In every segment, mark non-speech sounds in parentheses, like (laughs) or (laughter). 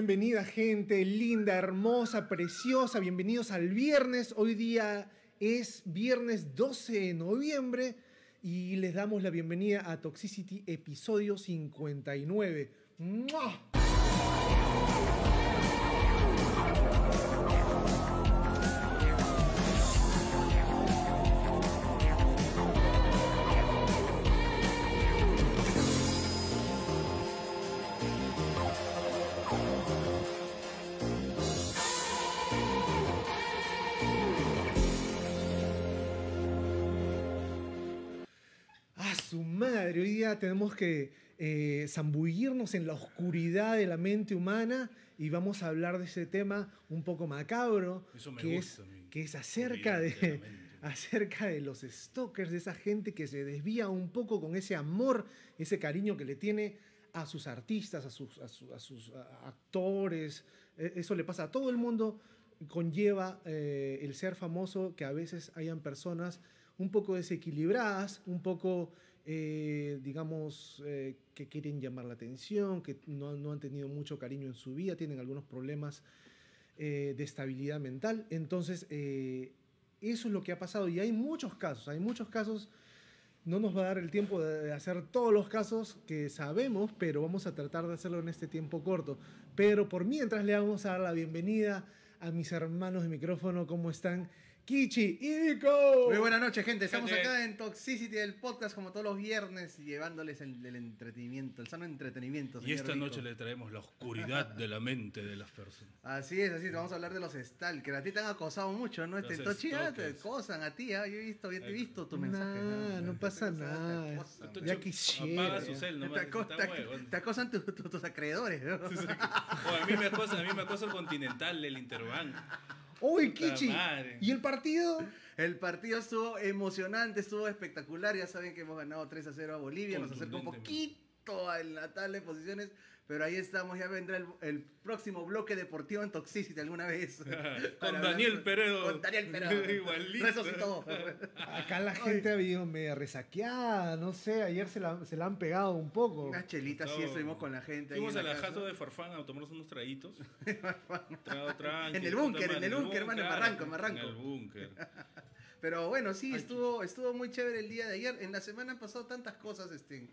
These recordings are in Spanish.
Bienvenida gente linda, hermosa, preciosa. Bienvenidos al viernes. Hoy día es viernes 12 de noviembre y les damos la bienvenida a Toxicity episodio 59. ¡Mua! Día tenemos que eh, zambullirnos en la oscuridad de la mente humana y vamos a hablar de ese tema un poco macabro, Eso me que, gusta es, que es acerca de (laughs) acerca de los stalkers, de esa gente que se desvía un poco con ese amor, ese cariño que le tiene a sus artistas, a sus, a su- a sus, actores. Eh, Eso le pasa a todo el mundo. Conlleva eh, el ser famoso que a veces hayan personas un poco desequilibradas, un poco, eh, digamos, eh, que quieren llamar la atención, que no, no han tenido mucho cariño en su vida, tienen algunos problemas eh, de estabilidad mental. Entonces, eh, eso es lo que ha pasado y hay muchos casos, hay muchos casos. No nos va a dar el tiempo de hacer todos los casos que sabemos, pero vamos a tratar de hacerlo en este tiempo corto. Pero por mientras le vamos a dar la bienvenida a mis hermanos de micrófono, ¿cómo están? Kichi y Nico. Muy buenas noches, gente. Estamos Gente. acá en Toxicity del podcast, como todos los viernes, llevándoles el, el entretenimiento, el sano entretenimiento. Y esta Rico. noche le traemos la oscuridad de la mente de las personas. (laughs) Así es, así es. Vamos a hablar de los stalkers. A ti te han acosado mucho, ¿no? Este, Tochi, te acosan a ti. ah, Yo he visto, yo te he visto tu Nah, mensaje. no pasa nada. acosan. Ya quisiera. Apaga su cel Te, nomás. acosan tu- tu- tus acreedores. ¿no? O a mí me acosa, a mí me acosa el Continental, el Interbank. ¡Uy, Kichi! madre. ¿Y el partido? El partido estuvo emocionante, estuvo espectacular. Ya saben que hemos ganado 3 a 0 a Bolivia. Nos acerca un poquito en la tabla de posiciones. Pero ahí estamos, ya vendrá el, el próximo bloque deportivo en Toxicity alguna vez. (laughs) Hablar Daniel con- Peredo. Con Daniel Peredo. (laughs) Igualito. Acá la gente ha habido media resaqueada, no sé, ayer se la, se la han pegado un poco. Unas chelitas, sí, Todo. estuvimos con la gente. Fuimos en a la casa. jato de Farfán a tomarnos unos traguitos. (laughs) Trago tranqui, En el búnker, en el búnker, hermano, en Barranco, en Barranco. En el búnker. Pero bueno, sí, estuvo, estuvo muy chévere el día de ayer. En la semana han pasado tantas cosas, este,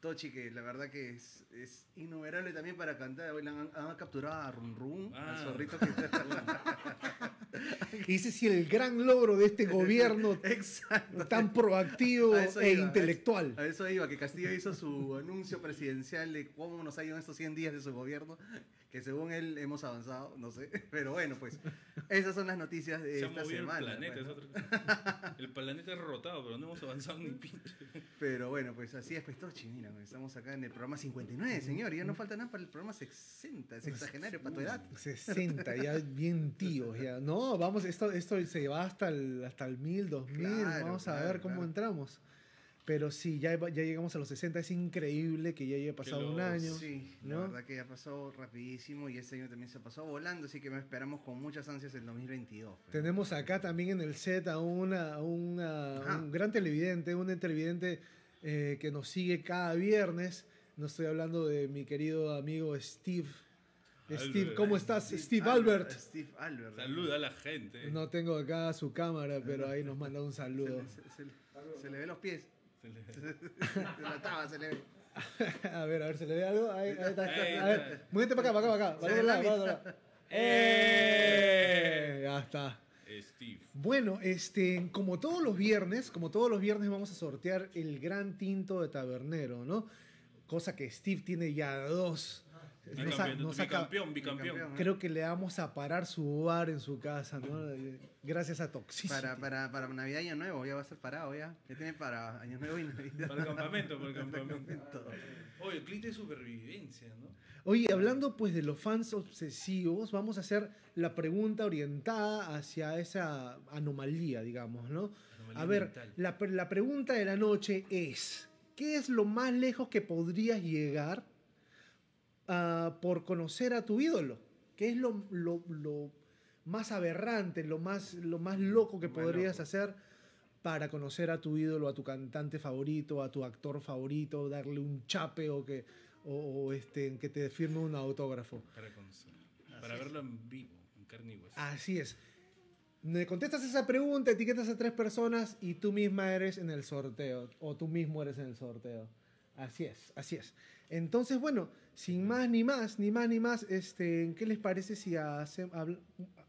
Tochi, que la verdad que es, es innumerable también para cantar. Hoy han, han capturado a Run Run, Ah. al zorrito que (laughs) Ese sí el gran logro de este gobierno (laughs) Exacto. tan proactivo A e iba, intelectual. A eso iba, que Castillo hizo su anuncio presidencial de cómo nos ha ido en estos 100 días de su gobierno, que según él hemos avanzado, no sé, (laughs) pero bueno, pues esas son las noticias de Se ha esta movido semana. el planeta. pues, es ¿no? otra- El planeta es rotado, pero no hemos avanzado ni pinche. Pero bueno, pues así es, pues Tochi, mira, pues, estamos acá en el programa 59, señor, y ya no falta nada para el programa 60, sexagenario para tu edad. 60, ya bien tíos, ya. No, vamos, esto, esto se va hasta el, hasta el 1000, 2000, Claro, vamos a claro, ver cómo claro. entramos. Pero sí, ya, ya llegamos a los 60, es increíble que ya haya pasado un los- año. Sí, la ¿no? verdad que ya pasó rapidísimo y este año también se pasó volando, así que me esperamos con muchas ansias el 2022. pues. Tenemos acá también en el set a, una, a una- un gran televidente, un televidente eh, que nos sigue cada viernes. No estoy hablando de mi querido amigo Steve. Steve, Albert. ¿cómo estás? Steve, Albert. Steve Albert. Saluda a la gente. No tengo acá su cámara, pero ahí nos manda un saludo. Se, se- se- se le ve los pies. Se le- Se la taba, se le ve. (laughs) a ver, a ver, ¿se le ve algo? Ahí, ahí está, ahí está. Ahí A ver, muévete para acá, para acá, para acá. Para ve lado, lado. (laughs) ¡Eh! Ya está. Steve. Bueno, este, como todos los viernes, como todos los viernes vamos a sortear el gran tinto de tabernero, ¿no? Cosa que Steve tiene ya dos. Bicampeón, nos bicampeón, bicampeón. Bicampeón. Creo que le vamos a parar su bar en su casa, ¿no? Gracias a Toxicity. Para, para, para Navidad y Año Nuevo, ya va a ser parado ya. Ya tiene para Año Nuevo y Navidad. Para el campamento, para el (laughs) campamento. Oye, el clip de supervivencia, ¿no? Oye, hablando pues de los fans obsesivos, vamos a hacer la pregunta orientada hacia esa anomalía, digamos, ¿no? Anomalía A ver, la, la pregunta de la noche es, ¿qué es lo más lejos que podrías llegar ah, por conocer a tu ídolo? ¿Qué es lo, lo- lo más aberrante, lo más, lo más loco que Más podrías loco. hacer para conocer a tu ídolo, a tu cantante favorito, a tu actor favorito, darle un chape o que, o, o, este, que te firme un autógrafo. Para conocer. Para verlo en vivo, en carne y hueso. Así es. Me contestas esa pregunta, etiquetas a tres personas y tú misma eres en el sorteo. O tú mismo eres en el sorteo. Así es, así es. Entonces, bueno, sin más ni más, ni más ni más, este, ¿qué les parece si hace- habl-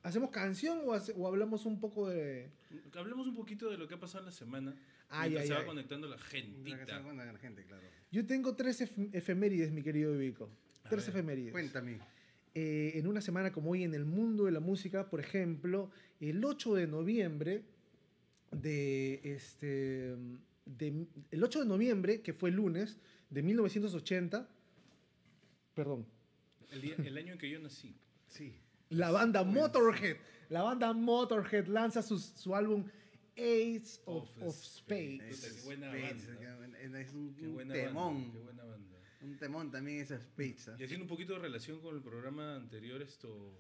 hacemos canción o, hace- o hablamos un poco de... Hablemos un poquito de lo que ha pasado en la semana. Ay, ay, se va conectando la se gentita. den cuenta la gente, claro. Yo tengo tres ef- efemérides, mi querido Vico. A Tres ver, efemérides. Cuéntame. Eh, en una semana como hoy en el mundo de la música, por ejemplo, el 8 de noviembre de este de- el 8 de noviembre, que fue lunes de 1980, perdón, El, día- el año en que yo nací. Sí. la banda Motorhead, la banda Motorhead lanza su, su álbum Ace of, Of of Spades. Qué buena banda. Es un, Qué buena temón. banda. Qué buena banda. Un temón también esas pizzas. Y haciendo un poquito de relación con el programa anterior, esto,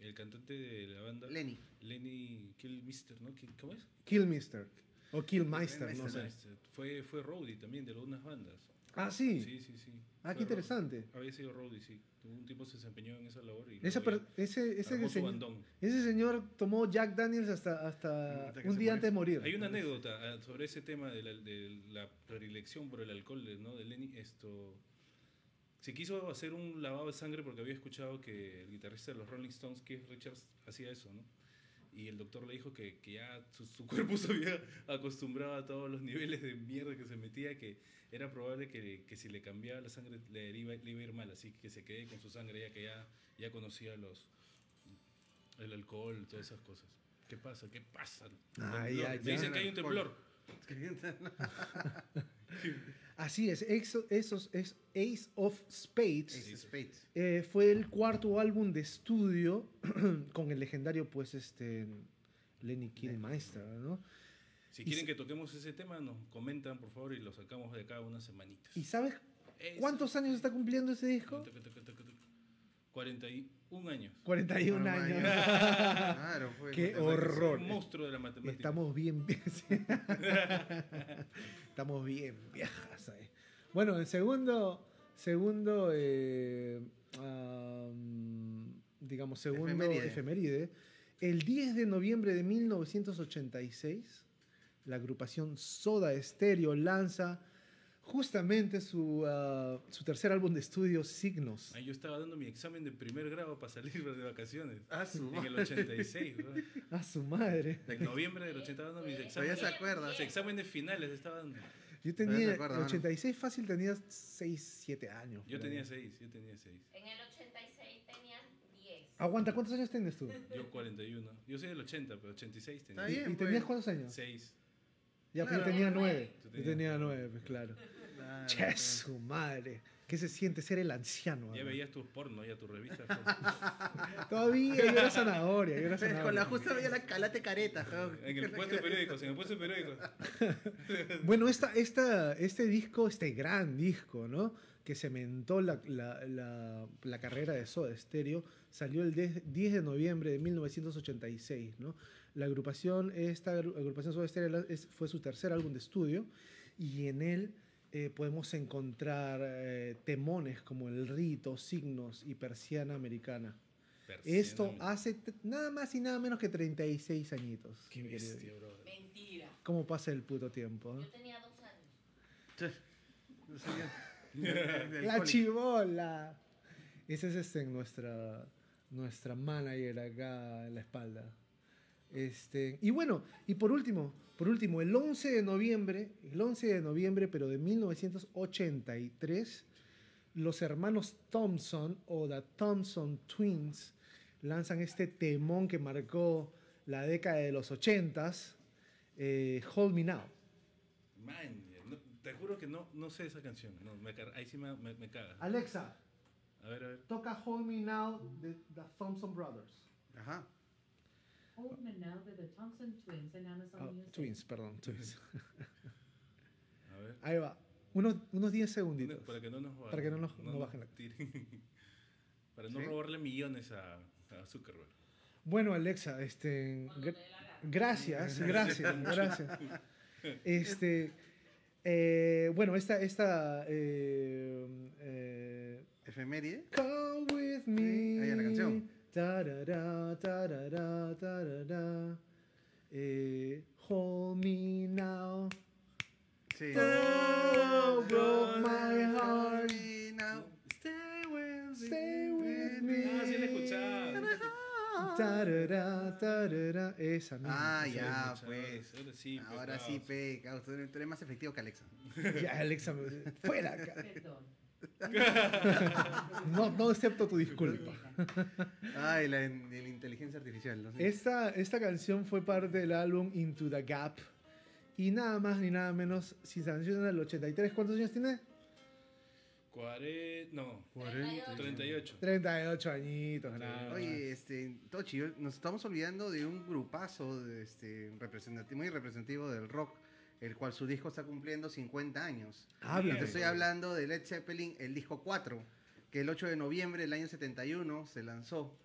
el cantante de la banda, Lenny. Lenny Killmister, ¿no? ¿Cómo es? Killmister o Killmeister, no sé. Este, Fue, fue Roadie también de algunas bandas. Ah, sí. Sí, sí, sí. Ah, qué interesante. Había sido Roadie, sí. Un tiempo se desempeñó en esa labor. Y ese, ese, su señor, ese señor tomó Jack Daniels hasta, hasta Hasta un día antes de morir. Hay una anécdota ah, sobre ese tema de la, de la predilección por el alcohol ¿no? de Lenny. Esto, se quiso hacer un lavado de sangre porque había escuchado que el guitarrista de los Rolling Stones, Keith Richards, hacía eso, ¿no? Y el doctor le dijo que, que ya su, su (laughs) cuerpo se había acostumbrado a todos los niveles de mierda que se metía, que era probable que, que si le cambiaba la sangre le iba, le iba a ir mal, así que se quede con su sangre ya que ya, ya conocía los, el alcohol, todas esas cosas. ¿Qué pasa? ¿Qué pasa? Temblor. ay, Me dicen ya. que hay un temblor. (laughs) Así es, Ace, esos, es Ace of Spades Ace of Spades. eh, fue el cuarto álbum de estudio (clears throat) con el legendario, pues, este, Lenny Killmeister, ¿no? Si quieren que toquemos ese tema, nos comentan, por favor, y lo sacamos de acá unas semanitas. ¿Y sabes cuántos años está cumpliendo ese disco? 41 años. 41 Ah, años. (laughs) Claro, fue. Qué horror. Un monstruo de la matemática. Estamos bien, (laughs) estamos bien viejas ahí. Bueno, en segundo, segundo, eh, am, digamos, segundo Efeméride. efeméride. el 10 de noviembre de 1986, la agrupación Soda Stereo lanza justamente su, ah, su tercer álbum de estudio, Signos. Ahí yo estaba dando mi examen de primer grado para salir de vacaciones. Ah, su En el 86, ¿no? A su madre. En noviembre del 80 estaba dando mis Todavía exámenes. se acuerda. Los exámenes finales estaba dando. Yo Todavía tenía, en mano. 86 fácil tenía 6, 7 años. Yo tenía 6, yo tenía 6. En el 86 tenían 10. Aguanta, ¿cuántos años tienes tú? Yo 41. Yo soy del 80, pero 86 tenía. Está bien. ¿Y pues. tenías cuántos años? 6. Ya, pues yo Claro. tenía 9. Tú Yo tenías tenía nueve. 9, pues claro. Claro, Che, su madre. ¿Qué se siente ser el anciano? Ya veías tus porno, ya tus revistas. (laughs) Todavía, yo era zanahoria. Yo era (laughs) Con la zanahoria. justa veía la calate careta. en el puesto de periódicos, (laughs) en el puesto de periódicos. Bueno, esta, esta, este disco, este gran disco, ¿no? Que cementó la, la, la, la carrera de Soda Stereo, salió el 10 10 de noviembre de 1986, ¿no? La agrupación, esta agru- agrupación Soda Stereo fue su tercer álbum de estudio y en él eh, podemos encontrar eh, temones como El Rito, Signos y Persiana Americana. Esto Persiana. hace t- nada más y nada menos que 36 añitos. Qué bestia, brother. Mentira. ¿Cómo pasa el puto tiempo? eh? Yo tenía dos años. No sabía. (laughs) La chivola. Esa es este, nuestra, nuestra manager acá en la espalda. Este, y bueno, y por último, por último, el 11 de noviembre, el 11 de noviembre, pero de 1983, los hermanos Thompson o The Thompson Twins lanzan este temón que marcó la década de los 80s, eh, Hold Me Now. Man, no- te juro que no, no sé esa canción. No, me ahí sí me, me, me caga. Alexa, A ver, a ver. toca Hold Me Now de The Thompson Brothers. Ajá. Hold Me Now de The Thompson Twins en Amazon Ah, Music. twins, perdón, Twins. (laughs) A ver. Ahí va. Unos, unos 10 segunditos. Para que no nos, Para que no nos- no bajen la- tiren. (laughs) Para no ¿Sí? robarle millones a, a Zuckerberg. Bueno, Alexa, este, gracias, gracias, (laughs) gracias. Este, Eh, bueno, esta, esta eh, eh, Efeméride. Come with me. Ahí en la canción. Tarara, tarara, tarara. Eh, hold me now. Sí. Oh, broke my heart. Now, Stay with Stay with me. Ah, sí la. Tarara, tarara. Esa misma. Ah, ya, pues. Ahora sí, pues, Ahora sí, pe, claro, tú eres tú eres más efectivo que Alexa. Ya, Alexa, me- fuera. Perdón. No, no acepto tu disculpa. Ay, la, in- la inteligencia artificial. No sé. Esta, esta canción fue parte del álbum Into the Gap. Y nada más ni nada menos, si se canción del 83, ¿cuántos años tiene? Cuare- No, 38. 38. 38 añitos, nada más. Oye, este, Tochi, nos estamos olvidando de un grupazo de, este, representativo, muy representativo del rock, el cual su disco está cumpliendo 50 años. Habla. Te estoy hablando de Led Zeppelin, el disco 4, que el 8 de noviembre del año 71 se lanzó,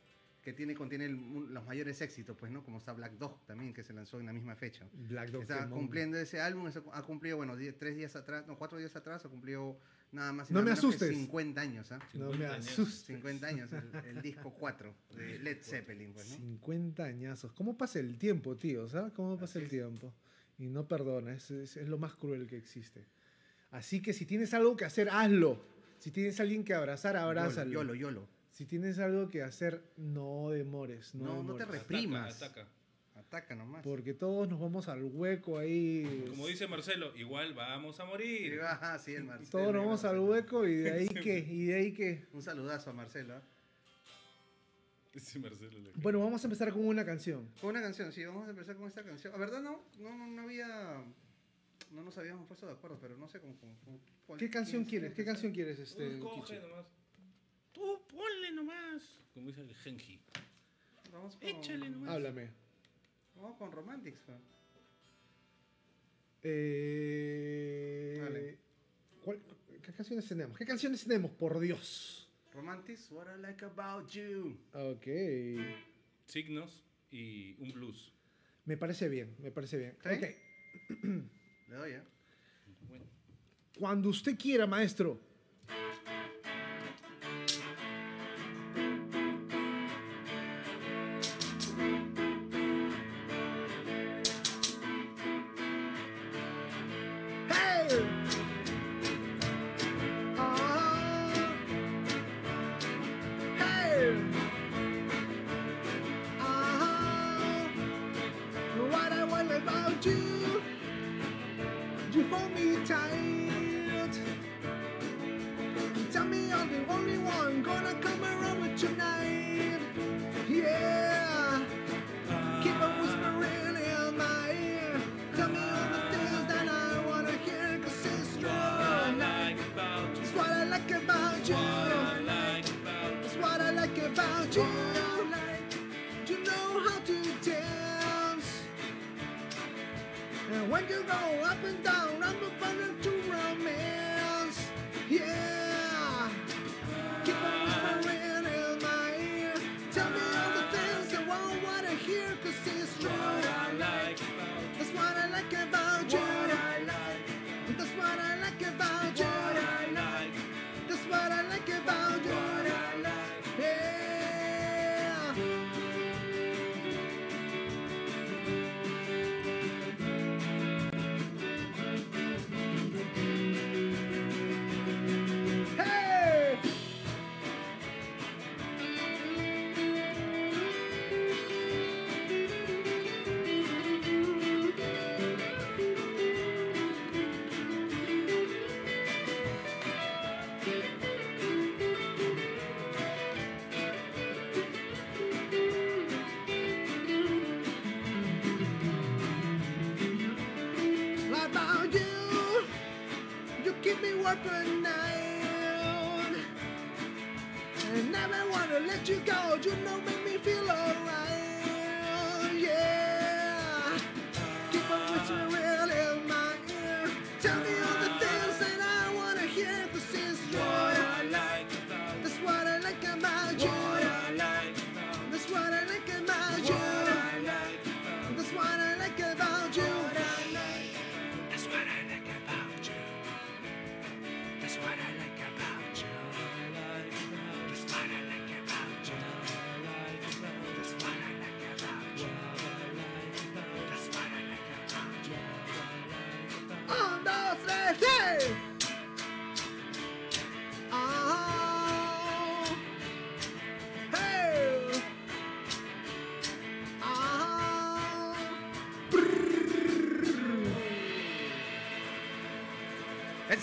que tiene, contiene el- los mayores éxitos, pues, ¿no? Como está Black Dog también, que se lanzó en la misma fecha. Black Dog Está cumpliendo ese álbum, ha cumplido, bueno, die- tres días atrás, no, cuatro días atrás, ha cumplido nada más y No nada me menos que asustes. 50 años, ¿ah? No me 50 años. asustes. 50 años, el, el disco 4 de Led Zeppelin, pues, ¿no? 50 añazos. ¿Cómo pasa el tiempo, tío? ¿Sabes cómo pasa el tiempo? Y no perdona, es, es- es lo más cruel que existe. Así que si tienes algo que hacer, hazlo. Si tienes alguien que abrazar, abrázalo. Yolo, yolo. Si tienes algo que hacer, no demores. No, No, no te demores. re- Reprimas. Ataca, ataca. Ataca nomás. Porque todos nos vamos al hueco ahí. Como dice Marcelo, igual vamos a Sí, morir. ajá, sí, el Marcelo. Todos nos vamos al hueco y de ahí (laughs) que, y de ahí que. Un saludazo a Marcelo. ¿ah? (laughs) Marcelo. Bueno, vamos a empezar con una canción. Con una canción, sí, vamos a empezar con esta canción. La verdad no, no, no, no había... No nos habíamos puesto de acuerdo, pero no sé con cuál- ¿Qué canción quieres? ¿Qué canción quieres, este? Tú coge Kichi? nomás. Tú ponle nomás. Como dice el Genji. Vamos con, Échale nomás. Háblame. Vamos con Romantics. pues. Eh, Dale. ¿cuál- ¿Qué canciones tenemos? ¿Qué canciones tenemos? Por Dios. Romantics, What I Like About You. Ok. Signos y un blues. Me parece bien, me parece bien. ¿Sí? Ok. Le doy, ¿eh? Bueno. Cuando usted quiera, maestro.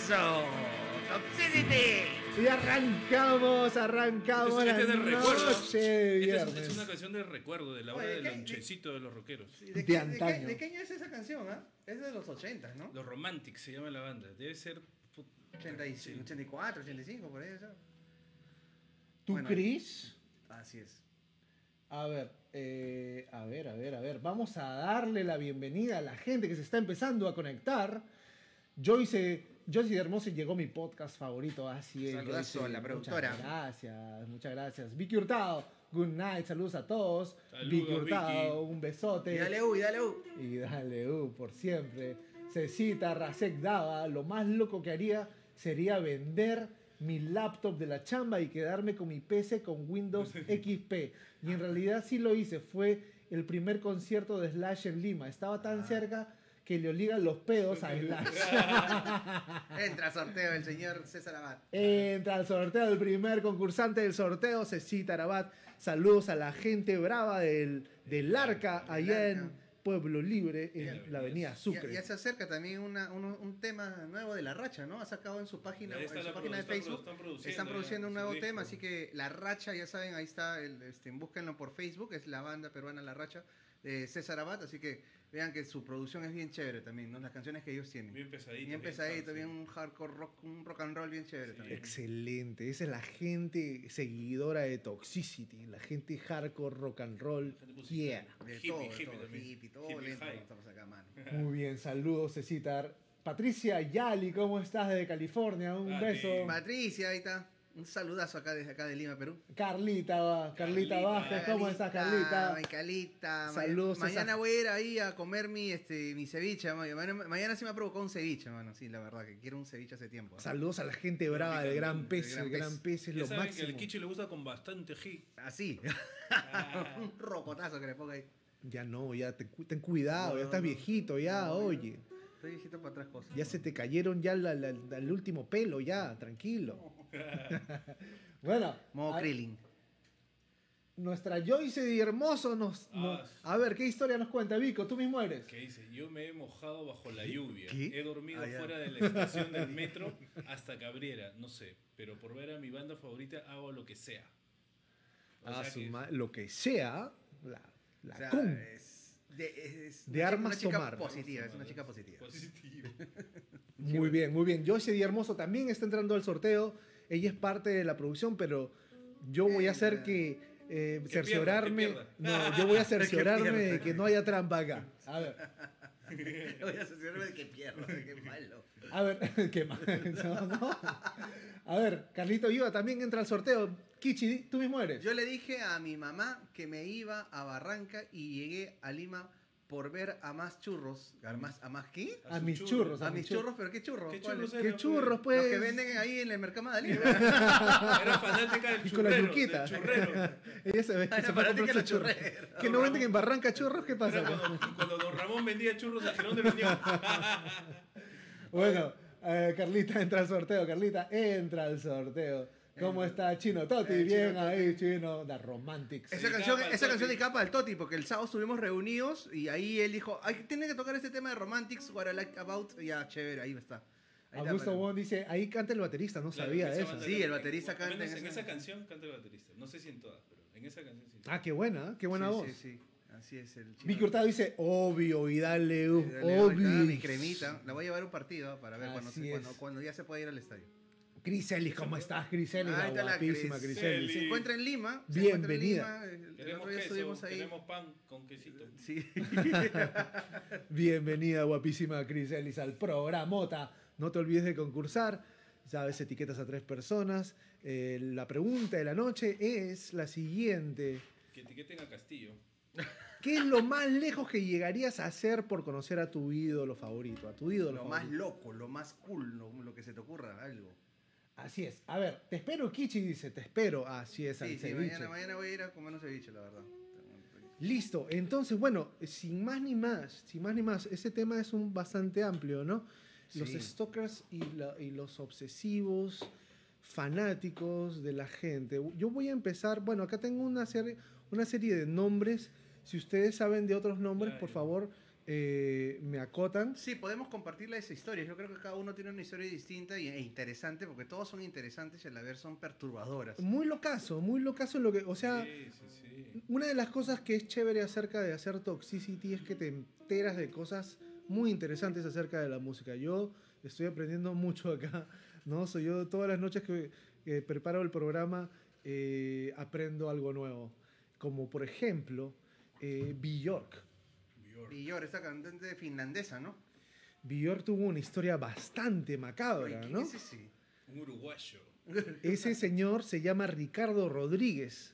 ¡Eso! ¡Toxicity! Y arrancamos, arrancamos Este la es noche Esta es, es una canción de recuerdo, de la hora del ¿qué- lonchecito de los rockeros. ¿De, De qué- de qué- antaño. ¿De qué año es esa canción, ah? Es de los 80, ¿no? Los Romantics se llama la banda. Debe ser. put- 85, sí. 84, 85, por ahí. ¿sabes? ¿Tú, Bueno. Cris? Así es. A ver, eh, a ver, a ver, a ver. Vamos a darle la bienvenida a la gente que se está empezando a conectar. Joyce, De Hermoso llegó mi podcast favorito, así es. A la productora. Muchas gracias, muchas gracias. Vicky Hurtado, good night, saludos a todos. Saludos, Vicky Hurtado, Vicky. un besote. Y dale U, y dale U. Y dale, uh, por siempre. Cecita Rasek Dava, lo más loco que haría sería vender mi laptop de la chamba y quedarme con mi PC con Windows (laughs) XP. Y en realidad sí lo hice, fue el primer concierto de Slash en Lima. Estaba tan cerca que le obligan los pedos a Slash. (laughs) Entra a sorteo el señor César Abad. Entra al sorteo del primer concursante del sorteo, Cecita Arabat. Saludos a la gente brava del, del Arca, allá en Pueblo Libre, en la avenida Sucre. ya se acerca también una- un, un tema nuevo de La Racha, ¿no? Ha sacado en su página, en su la página de están Facebook. están produciendo ya un nuevo disco. tema, así que La Racha, ya saben, ahí está, el, este, búsquenlo por Facebook, es la banda peruana La Racha de César Abad, así que vean que su producción es bien chévere también, ¿no? Las canciones que ellos tienen. Bien pesadito. Bien pesadito, bien un hardcore rock, un rock and roll bien chévere Sí. también. Excelente, esa es la gente seguidora de Toxicity, la gente hardcore rock and roll. La gente musical. Yeah. De Hippie, todo, hippie todo, hippie, todo Hippie lento, estamos acá, mano. (laughs) Muy bien, saludos Cecita. Patricia Yali, ¿cómo estás desde California? Un A beso. ti. Patricia, ahí está. Un saludazo acá desde acá de Lima, Perú. Carlita, Carlita Carlita. Vázquez, ¿cómo estás Carlita? Ay, Carlita. Ma- Saludos, Mañana esa- voy a ir ahí a comer mi, este, mi ceviche. ma- Mañana, mañana sí me ha provocado un ceviche, mano. Sí, la verdad, que quiero un ceviche hace tiempo. ¿no? Saludos a la gente brava del Gran Pez, el Gran Pez es Ya lo saben que máximo. al Kichi le gusta con bastante hit. Así. (laughs) Ah. un rocotazo que le ponga ahí. Ya no, ya te- ten cuidado, No, ya estás no. viejito, ya, No, oye. Estoy viejito para otras cosas. Ya se te cayeron ya la- la- la- el último pelo, ya, tranquilo. (laughs) bueno, Modo a- Krillin. nuestra Joyce de Hermoso nos, Ah, nos-. A ver, ¿qué historia nos cuenta, Vico? Tú mismo eres. Que dice, yo me he mojado bajo la lluvia. ¿Qué? He dormido Ah, fuera de la estación del (laughs) metro hasta Cabrera, no sé. Pero por ver a mi banda favorita hago lo que sea. O A sea su que- lo que sea, la, la O sea, cum. es de, es De una- armas una chica tomar. positiva, es una chica positiva. Positivo. Muy bien, muy bien. Joyce Di Hermoso también está entrando al sorteo. Ella es parte de la producción, pero yo voy a hacer que eh, cerciorarme. pierda, No, yo voy a (laughs) cerciorarme de que no haya trampa acá. A ver, Voy a asociarme de que pierdo, de que malo. a ver, (laughs) qué mal. No, no. A ver, Carlito Iba también entra al sorteo. Kichi, tú mismo eres. Yo le dije a mi mamá que me iba a Barranca y llegué a Lima por ver a más churros. ¿A más, a más qué? a mis churros. churros. A mis churros, pero ¿qué churros? ¿Qué churros Qué era, churros, pues? pues. Los que venden ahí en el mercado Madrid. (laughs) Era fanática del Y con la churrero. yuquita. del churrero. (laughs) Ella se ve Ah, que se fanática comprar de sus los churros. churreros. ¿Que no venden en Barranca churros? ¿Qué pasa? Cuando, cuando Don Ramón vendía churros a Girón de la Unión. Bueno, eh, Carlita entra al sorteo. Carlita entra al sorteo. ¿Cómo está Chino Toti? Eh, Bien Chino ahí, Chino. The Romantics. Esa canción, capa, esa canción de capa del Toti, porque el sábado estuvimos reunidos y ahí él dijo, Ay, tiene que tocar este tema de Romantics, What I Like About. Ya, chévere, ahí está. Ahí Augusto Wong dice, ahí canta el baterista, no Claro, sabía eso. Sí, el baterista canta menos en en esa- esa canción canta el baterista. No sé si en todas, pero en esa canción sí. Ah, qué buena, qué buena sí, voz. Sí, sí, así es el. Vicky Hurtado dice, obvio, y dale, uh, Dale, obvio. Mi cremita. La voy a llevar a un partido para ver cuando, cuando, ya se pueda ir al estadio. Criselis, ¿cómo estás, Criselis? Ahí La está la guapísima Cris- Criselis. Se encuentra en Lima. se Bienvenida. en Lima, Queremos queso, ahí. queremos pan con quesito. Sí. (laughs) Bienvenida, guapísima Criselis, al programota. No te olvides de concursar. Sabes, etiquetas a tres personas. Eh, la pregunta de la noche es la siguiente. Que etiqueten a Castillo. ¿Qué es lo más lejos que llegarías a hacer por conocer a tu ídolo favorito? A tu ídolo Lo más loco, lo más cool, lo, lo que se te ocurra, algo. Así es. A ver, te espero, Kichi dice, te espero. Así es, al Sí, sí, ceviche. mañana, mañana voy a ir a comer un ceviche, la verdad. Listo, entonces, bueno, sin más ni más, sin más ni más, ese tema es un bastante amplio, ¿no? Los stalkers y, la- y los obsesivos fanáticos de la gente. Yo voy a empezar, bueno, acá tengo una serie, una serie de nombres. Si ustedes saben de otros nombres, por favor, eh, me acotan. Sí, podemos compartirle esa historia. Yo creo que cada uno tiene una historia distinta y- e interesante, porque todos son interesantes y a la vez son perturbadoras. Muy locazo, muy locazo lo que, o sea, sí, sí, sí. una de las cosas que es chévere acerca de hacer Toxicity es que te enteras de cosas muy interesantes acerca de la música. Yo estoy aprendiendo mucho acá, ¿no? Soy yo todas las noches que, que preparo el programa eh, aprendo algo nuevo. Como por ejemplo, eh, Bjork. Yo, esta cantante finlandesa, ¿no? Bjork tuvo una historia bastante macabra, ¿quién ¿no? es ese? Un uruguayo. (laughs) Ese señor se llama Ricardo Rodríguez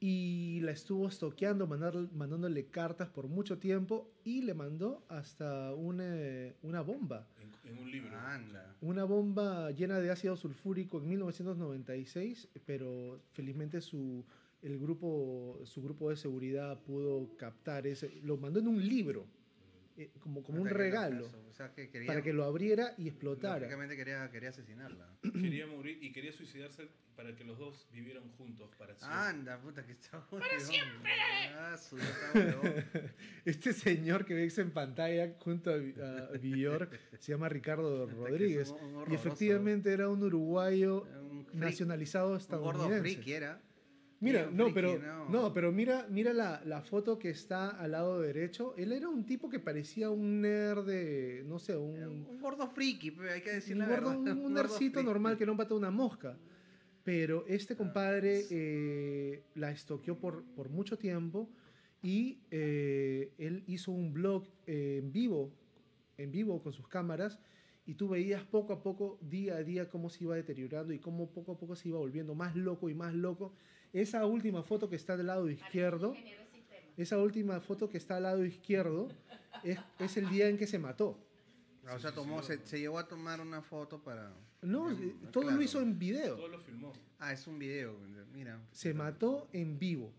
y la estuvo estoqueando, mandándole cartas por mucho tiempo y le mandó hasta una, una bomba. En, en un libro. Anda. Una bomba llena de ácido sulfúrico en 1996, pero felizmente su, el grupo, su grupo de seguridad pudo captar ese. Lo mandó en un libro, eh, como, como un regalo, locazo, O sea, que quería, para que lo abriera y explotara. lógicamente quería, quería asesinarla. (clears throat) Quería morir y quería suicidarse para que los dos vivieran juntos para siempre. Anda, puta, que está ¡Para siempre! (laughs) Este señor que veis en pantalla junto a, a Bjork (laughs) se llama Ricardo Rodríguez. Y efectivamente era un uruguayo Un freak, nacionalizado un gordo estadounidense. friki era. Mira, Bien no, friki, pero no. no, pero mira, mira la, la foto que está al lado derecho. Él era un tipo que parecía un nerd de, no sé, un, Un, un gordo friki, hay que decir un la gordo, verdad. (laughs) un, un nerdcito normal que no mata una mosca. Pero este compadre sí. eh, la estoqueó por, por mucho tiempo y eh, él hizo un blog eh, en vivo, en vivo con sus cámaras y tú veías poco a poco, día a día, cómo se iba deteriorando y cómo poco a poco se iba volviendo más loco y más loco. Esa última foto que está del lado izquierdo, esa última foto que está al lado izquierdo, es, es el día en que se mató. Ah, O sea, tomó, sí, se, se llegó a tomar una foto para. No, eh, todo claro. lo hizo en video. Todo lo filmó. Ah, es un video, mira. se mató en vivo.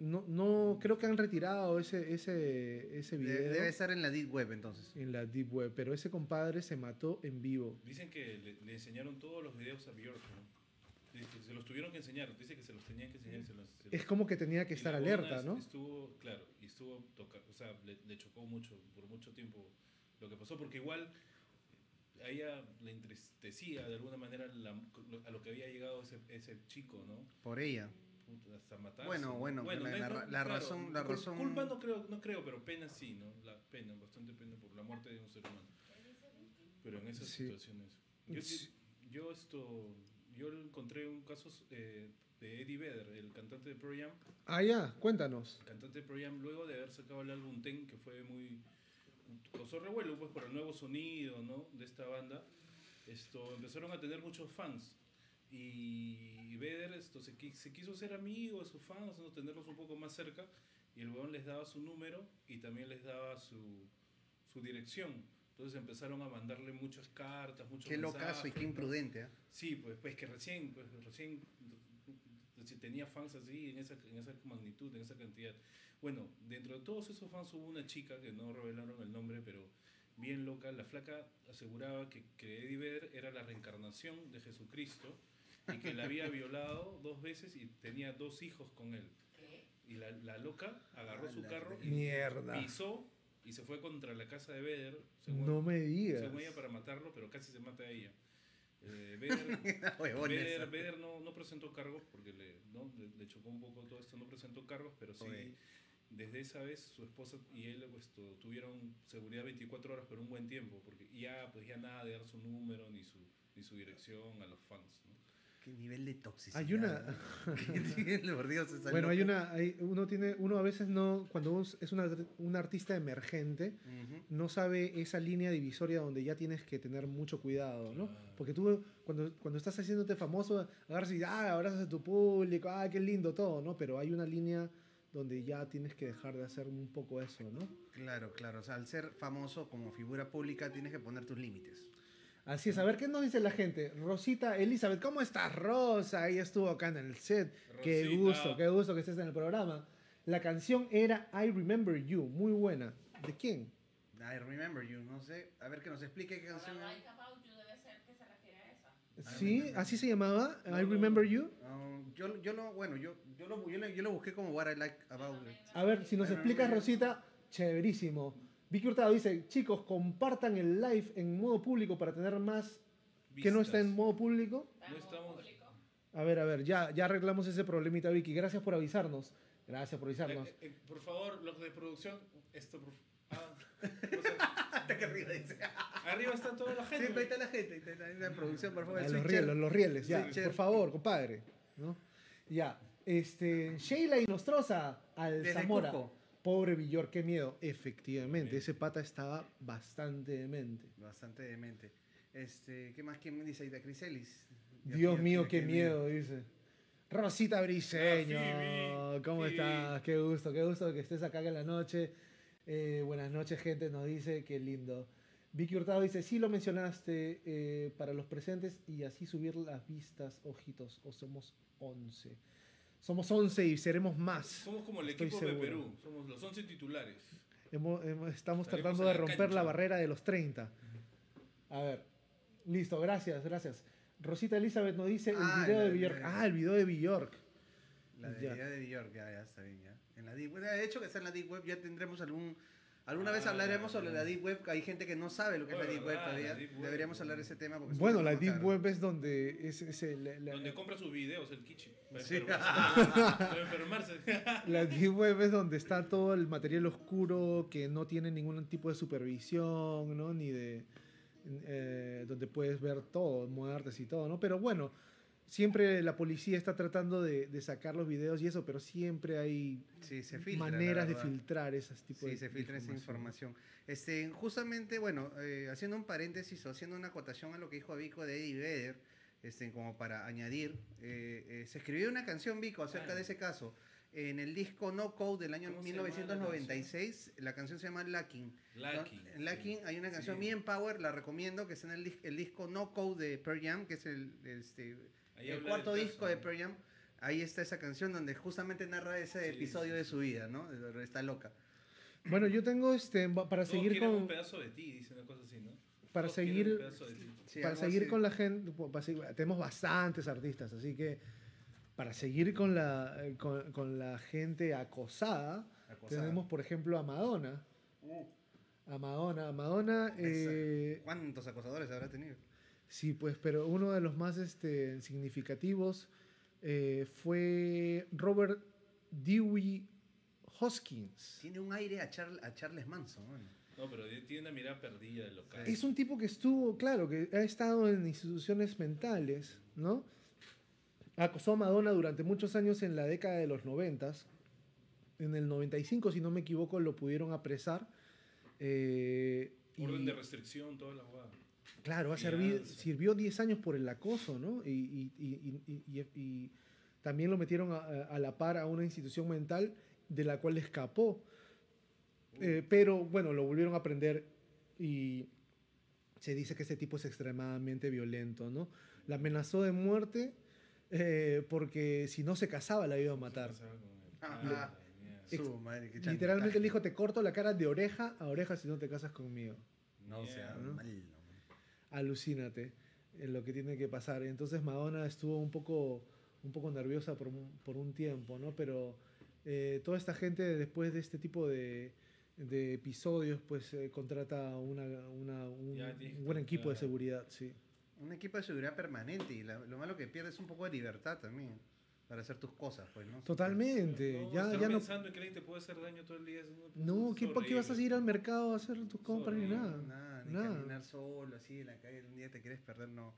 No, no creo que han retirado ese, ese, ese De- video debe estar en la Deep Web entonces. en la Deep Web, pero ese compadre se mató en vivo. Dicen que le, le enseñaron todos los videos a Bjork, ¿no? Se los tuvieron que enseñar. Dice que se los tenían que enseñar. Se los, se Es los- como que tenía que y estar alerta, ¿no? Estuvo, claro, y estuvo toca, o sea, le, le chocó mucho, por mucho tiempo lo que pasó, porque igual a ella le entristecía de alguna manera la- a lo que había llegado ese, ese chico, ¿no? Por ella. Puta, Hasta matarse. Bueno, bueno, la- la ra- la razón- la cul- razón- Culpa no creo, no creo, pero pena sí, ¿no? La pena, bastante pena por la muerte de un ser humano. Pero en esas Sí. situaciones. Yo, Sí. yo esto, yo encontré un caso eh, de Eddie Vedder, el cantante de Pearl Jam, Ah, ya, cuéntanos. el cantante de Pearl Jam, luego de haber sacado el álbum Ten, que fue muy... causó revuelo pues por el nuevo sonido, ¿no? De esta banda, esto, empezaron a tener muchos fans. Y Vedder esto, se, se quiso ser amigo de sus fans, ¿no? tenerlos un poco más cerca, y el weón les daba su número y también les daba su, su dirección. Entonces empezaron a mandarle muchas cartas, muchos Qué locazo y mensajes, qué imprudente. ¿ah? Sí, pues, pues que recién, pues recién si tenía fans así en esa, en esa magnitud, en esa cantidad. Bueno, dentro de todos esos fans hubo una chica que no revelaron el nombre, pero bien loca. La flaca aseguraba que, que Eddie Vedder era la reencarnación de Jesucristo y que la había (laughs) violado dos veces y tenía dos hijos con él. ¿Qué? Y la, la loca agarró su la carro y Mierda. pisó y se fue contra la casa de Vedder, según, No me digas. según ella para matarlo, pero casi se mata a ella. Eh, Vedder, (laughs) esa. Vedder no, no presentó cargos porque le, ¿no? le, le chocó un poco todo esto, no presentó cargos, pero sí, desde esa vez su esposa y él pues, tu- tuvieron seguridad 24 horas por un buen tiempo, porque ya, pues, ya nada de dar su número ni su, ni su dirección a los fans. ¿no? Qué nivel de toxicidad. Hay una- (laughs) Bueno, hay una, hay- uno tiene, uno a veces no, cuando es una- un artista emergente, Ujú. no sabe esa línea divisoria donde ya tienes que tener mucho cuidado, ¿no? Porque tú cuando, cuando estás haciéndote famoso, agarras y ah, abrazas a tu público, ah, qué lindo todo, ¿no? Pero hay una línea donde ya tienes que dejar de hacer un poco eso, ¿no? Claro, claro. O sea, al ser famoso como figura pública tienes que poner tus límites. Así es, a ver qué nos dice la gente. Rosita Elizabeth, ¿cómo estás, Rosa? Ella estuvo acá en el set. Qué gusto, qué gusto que estés en el programa. La canción era I Remember You, muy buena. ¿De quién? I remember you, no sé. A ver que nos explique qué canción Ahora. Like About You debe ser que se refiere a esa. ¿Sí? ¿Así se llamaba? No, I Remember no. You. Yo, yo lo, bueno, yo, yo, lo, yo, lo, yo lo busqué como What I Like About It. A ver, si nos I explicas, you. Rosita, chéverísimo. Vicky Hurtado dice, chicos, compartan el live en modo público para tener más que no está en Vistas. modo público. No estamos- público. A ver, a ver, ya, ya arreglamos ese problemita, Vicky. Gracias por avisarnos. Gracias por avisarnos. Eh, eh, por favor, los de producción, esto por ah, (laughs) o sea, Hasta que arriba dice. arriba está toda la gente. ahí está la gente. está la producción, por favor. Los rieles, los rieles, ya, Switcher. por favor, compadre. ¿no? Ya, este, Sheila y al Desde Zamora. Cusco. Pobre Villor, qué miedo. Efectivamente, ese pata estaba bastante demente. Bastante demente. Este, ¿Qué más? ¿Quién me dice? Aida Criselis. Dios, mío, qué, miedo, dice. Rosita Briseño, Ah, ¿cómo estás? Qué gusto, qué gusto que estés acá en la noche. Eh, buenas noches, gente, nos dice, qué lindo. Vicky Hurtado dice, sí lo mencionaste eh, para los presentes y así subir las vistas, ojitos, o somos 11. Somos 11 y seremos más. Somos como el equipo de. Perú, somos los 11 titulares. Hemos- hemos- estamos Estaremos tratando de la romper cancha. la barrera de los 30. A ver, listo, gracias, gracias. Rosita Elizabeth nos dice Ah, el video la- de Bjork. la- Ah, el video de Bjork. La de, Ya. ya de New York, ya, ya está bien, ya. En la Deep Web, de hecho que está en la Deep Web, ya tendremos algún... Alguna vez Ah, hablaremos sobre la Deep Web, hay gente que no sabe lo que es Oh, la Deep Web todavía. la Deep Web. Deberíamos hablar de ese tema porque es Bueno, la Deep caro. Web es donde es, es el- la, Donde compra sus videos el Kichi. Para Sí. enfermarse. (laughs) (laughs) la Deep Web es donde está todo el material oscuro que no tiene ningún tipo de supervisión, ¿no? Ni de... eh, donde puedes ver todo, muertes y todo, ¿no? Pero bueno, siempre la policía está tratando de, de sacar los videos y eso, pero siempre hay Sí, se filtra. la maneras de filtrar esos tipos de Sí, se filtra esa información. Este, justamente, bueno, eh, haciendo un paréntesis o haciendo una acotación a lo que dijo Vico de Eddie Vedder, este, como para añadir, eh, eh, se escribió una canción, Vico, acerca de ese caso. En el disco No Code del año ¿Cómo se llama la 1996, la canción se llama Lacking. Lacking, ¿no? En Lacking sí. hay una canción Sí. bien power, la recomiendo, que está en el, el disco No Code de Pearl Jam, que es el, este, Ahí el cuarto disco de. Pearl Jam. Ahí está esa canción donde justamente narra ese Sí, episodio sí, de su vida, ¿no? Está loca. Bueno, yo tengo este para Todos seguir con un pedazo de ti, dice una cosa así, ¿no? para Todos seguir un de ti. Sí, para seguir así. con la gente, para seguir- tenemos bastantes artistas, así que para seguir con la eh, con, con la gente acosada, Acosada. tenemos por ejemplo a Madonna. A Madonna, a Madonna eh, ¿Cuántos acosadores habrá tenido? Sí, pues, pero uno de los más este, significativos eh, fue Robert Dewey Hoskins. Tiene un aire a, Char- a Charles Manson. ¿no? No, pero tiene una mirada perdida del local. Es un tipo que estuvo, claro, que ha estado en instituciones mentales, ¿no? Acosó a Madonna durante muchos años en la década de los noventas. En el 95, si no me equivoco, lo pudieron apresar. eh, y- Orden de restricción, toda la jugada. Claro, ha servido- sirvió 10 años por el acoso, ¿no? Y, y- y- y- y- y también lo metieron a, a la par a una institución mental de la cual escapó. Eh, pero bueno, lo volvieron a prender y se dice que este tipo es extremadamente violento, ¿no? La amenazó de muerte eh, porque si no se casaba la iba a matar. Ah, mierda. Su madre, Literalmente le dijo, te corto la cara de oreja a oreja si no te casas conmigo. No sea Mierda. mal. Alucínate en lo que tiene que pasar. Entonces Madonna estuvo un poco, un poco nerviosa por un, por un tiempo, ¿no? Pero eh, toda esta gente después de este tipo de, de episodios, pues eh, contrata una, una- un, un buen equipo de seguridad, sí. Un equipo de seguridad permanente y la- lo malo que pierdes es un poco de libertad también para hacer tus cosas, pues, ¿no? Totalmente. No, ya, ya no, pensando en que alguien te puede hacer daño todo el día. no ¿qué, ¿para qué vas a seguir al mercado a hacer tus compras ni nada? Nada, ni Nada. caminar solo así en la calle, un día te quieres perder, no.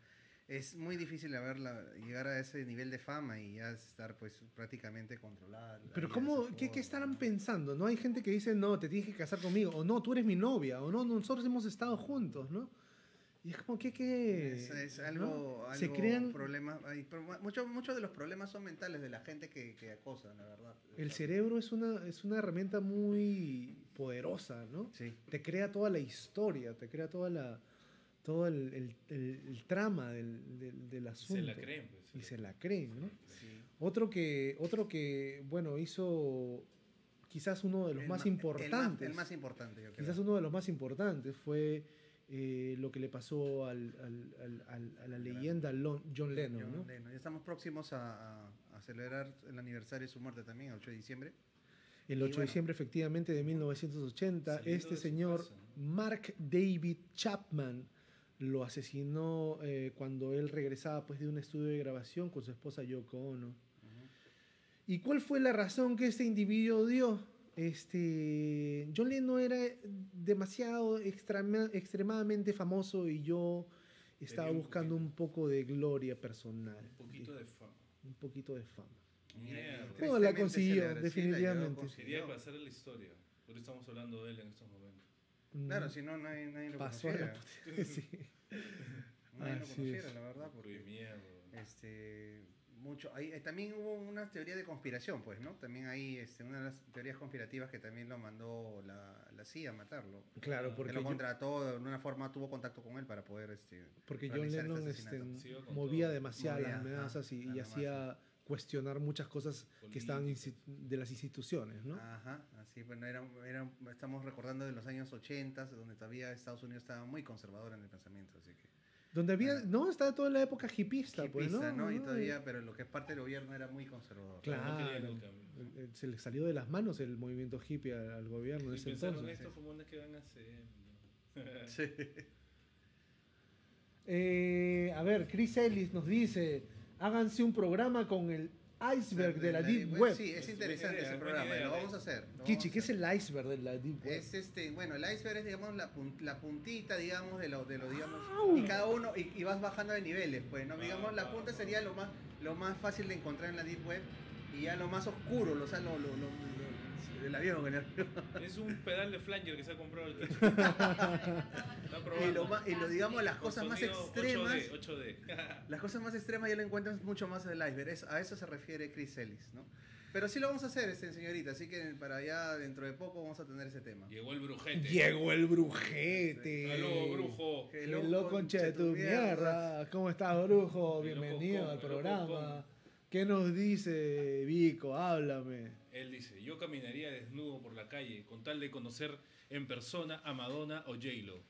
Es muy difícil haberla, llegar a ese nivel de fama y ya estar pues prácticamente controlada. la Pero ¿cómo, qué, qué estarán ¿no? pensando? ¿No? Hay gente que dice, no, te tienes que casar conmigo, o no, tú eres mi novia, o no, nosotros hemos estado juntos, ¿no? Y es como que, que Es, es ¿no? algo, Se crean, problemas, muchos muchos de los problemas son mentales de la gente que, que acosa, la verdad. el cerebro es una, es una herramienta muy poderosa, ¿no? Sí. Te crea toda la historia, te crea toda la, todo el, el- el- el trama del, del, del Se asunto. la creen, pues. Y se la creen, ¿no? sí. Otro que, otro que, bueno, hizo quizás uno de los El más importantes. El más, importante, yo creo. Quizás uno de los más importantes fue eh, lo que le pasó al, al- al- a la leyenda John Lennon, John ¿no? Lennon. Ya estamos próximos a, a- celebrar el aniversario de su muerte también, el 8 de diciembre. El Y 8 de bueno. diciembre, efectivamente, de 1980, Saliendo este señor casa. Mark David Chapman lo asesinó eh, cuando él regresaba pues, de un estudio de grabación con su esposa Yoko Ono. ¿Y cuál fue la razón que este individuo dio? Este, John Lennon era demasiado extrema- extremadamente famoso y yo estaba un buscando poquito. un poco de gloria personal. Un poquito de fama. Un poquito de fama. Mierda. No, la consiguió, definitivamente. Quería consiguió. pasar a la historia. Por eso estamos hablando de él en estos momentos. Claro, Mm, si no, nadie, nadie lo pasó a la conociera. (laughs) sí. Nadie lo Así conociera, es. la verdad, Porque porque mierda. este, mucho, ahí, eh, también hubo una teoría de conspiración, pues, ¿no? También hay este, una de las teorías conspirativas que también lo mandó la, la CIA a matarlo. Claro, que porque, lo yo- contrató, de alguna forma tuvo contacto con él para poder... Este, porque John este Lennon este, movía demasiado Movía, las amenazas y, hacía cuestionar muchas cosas que estaban de las instituciones, ¿no? Ajá, así, bueno, era, era- estamos recordando de los años 80, donde todavía Estados Unidos estaba muy conservador en el pensamiento, así que... Donde había, Ah. no, estaba toda la época hipista, pues, ¿no? hipista, ¿no? Y ¿no? todavía, pero lo que es parte del gobierno era muy conservador. No Claro. el cambio. Eh, Se le salió de las manos el movimiento hippie al, al gobierno de Y ese pensaron, entonces. estos fumones que van a hacer. ¿no? (laughs) Sí. Eh, a ver, Chris Ellis nos dice, háganse un programa con el iceberg de la Deep Web. Sí, es Es interesante idea, ese programa, y idea, lo ¿eh? vamos a hacer. Kichi, ¿qué es el iceberg de la Deep Web? Es este, bueno, el iceberg es digamos la, pun- la puntita, digamos, de lo, de lo digamos, y cada uno, y, y vas bajando de niveles, pues, ¿no? Digamos, la punta sería lo más, lo más fácil de encontrar en la deep web, y ya lo más oscuro, lo, o sea, lo, lo, lo, lo- el avión, el avión. Es un pedal de flanger que se ha comprado el (laughs) probando. Y lo, más, y lo digamos, las cosas más extremas, 8D, 8D. las cosas más extremas ya lo encuentras mucho más del iceberg, Es- a eso se refiere Chris Ellis, ¿no? Pero sí lo vamos a hacer, este, señorita, así que para allá dentro de poco vamos a tener ese tema. Llegó el brujete. Llegó el brujete. Aló, brujo. Hello, concha de tu mierda. ¿Cómo estás, brujo? Hello, Bienvenido Cocón, al hello, programa. ¿Qué nos dice Vico? Háblame. Él dice, yo caminaría desnudo por la calle con tal de conocer en persona a Madonna o J-Lo.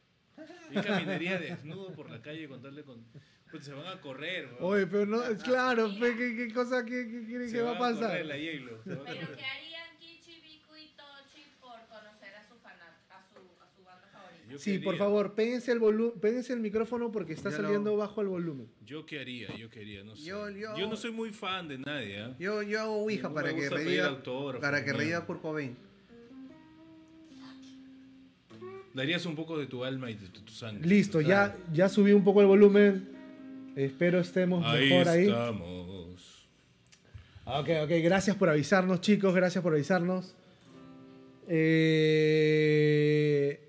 Y caminaría desnudo por la calle con tal de... Con... Pues se van a correr. Oye, pero no, claro, ¿qué, qué cosa qué, qué quiere Se que va a van pasar? correr la J-Lo. a Pero. ¿qué harían Kichi, Vico y Tochi por conocer a su fanat, a su, a su banda favorita? Yo Sí, por favor, péguense el, volu- péguense el micrófono porque está Yo lo- saliendo bajo el volumen. Yo qué haría, yo quería, no sé. Yo- Yo, yo- no soy muy fan de nadie, ¿ah? Yo, yo hago Ouija para que autógrafos, para que reviva Kurt Cobain. Darías un poco de tu alma y de tu, tu sangre. Listo, ya, ya subí un poco el volumen. Espero estemos Ahí mejor ahí. estamos. Ok, ok, gracias por avisarnos, chicos, gracias por avisarnos. Eh,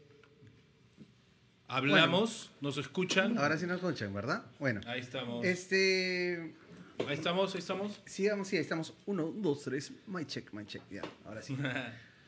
Hablamos, nos escuchan. Ahora sí nos escuchan, ¿verdad? Bueno, Ahí estamos. este. Ahí estamos, ahí estamos. Sigamos, sí, ahí estamos. Uno, dos, tres. My check, my check. Ya, ahora sí. (laughs)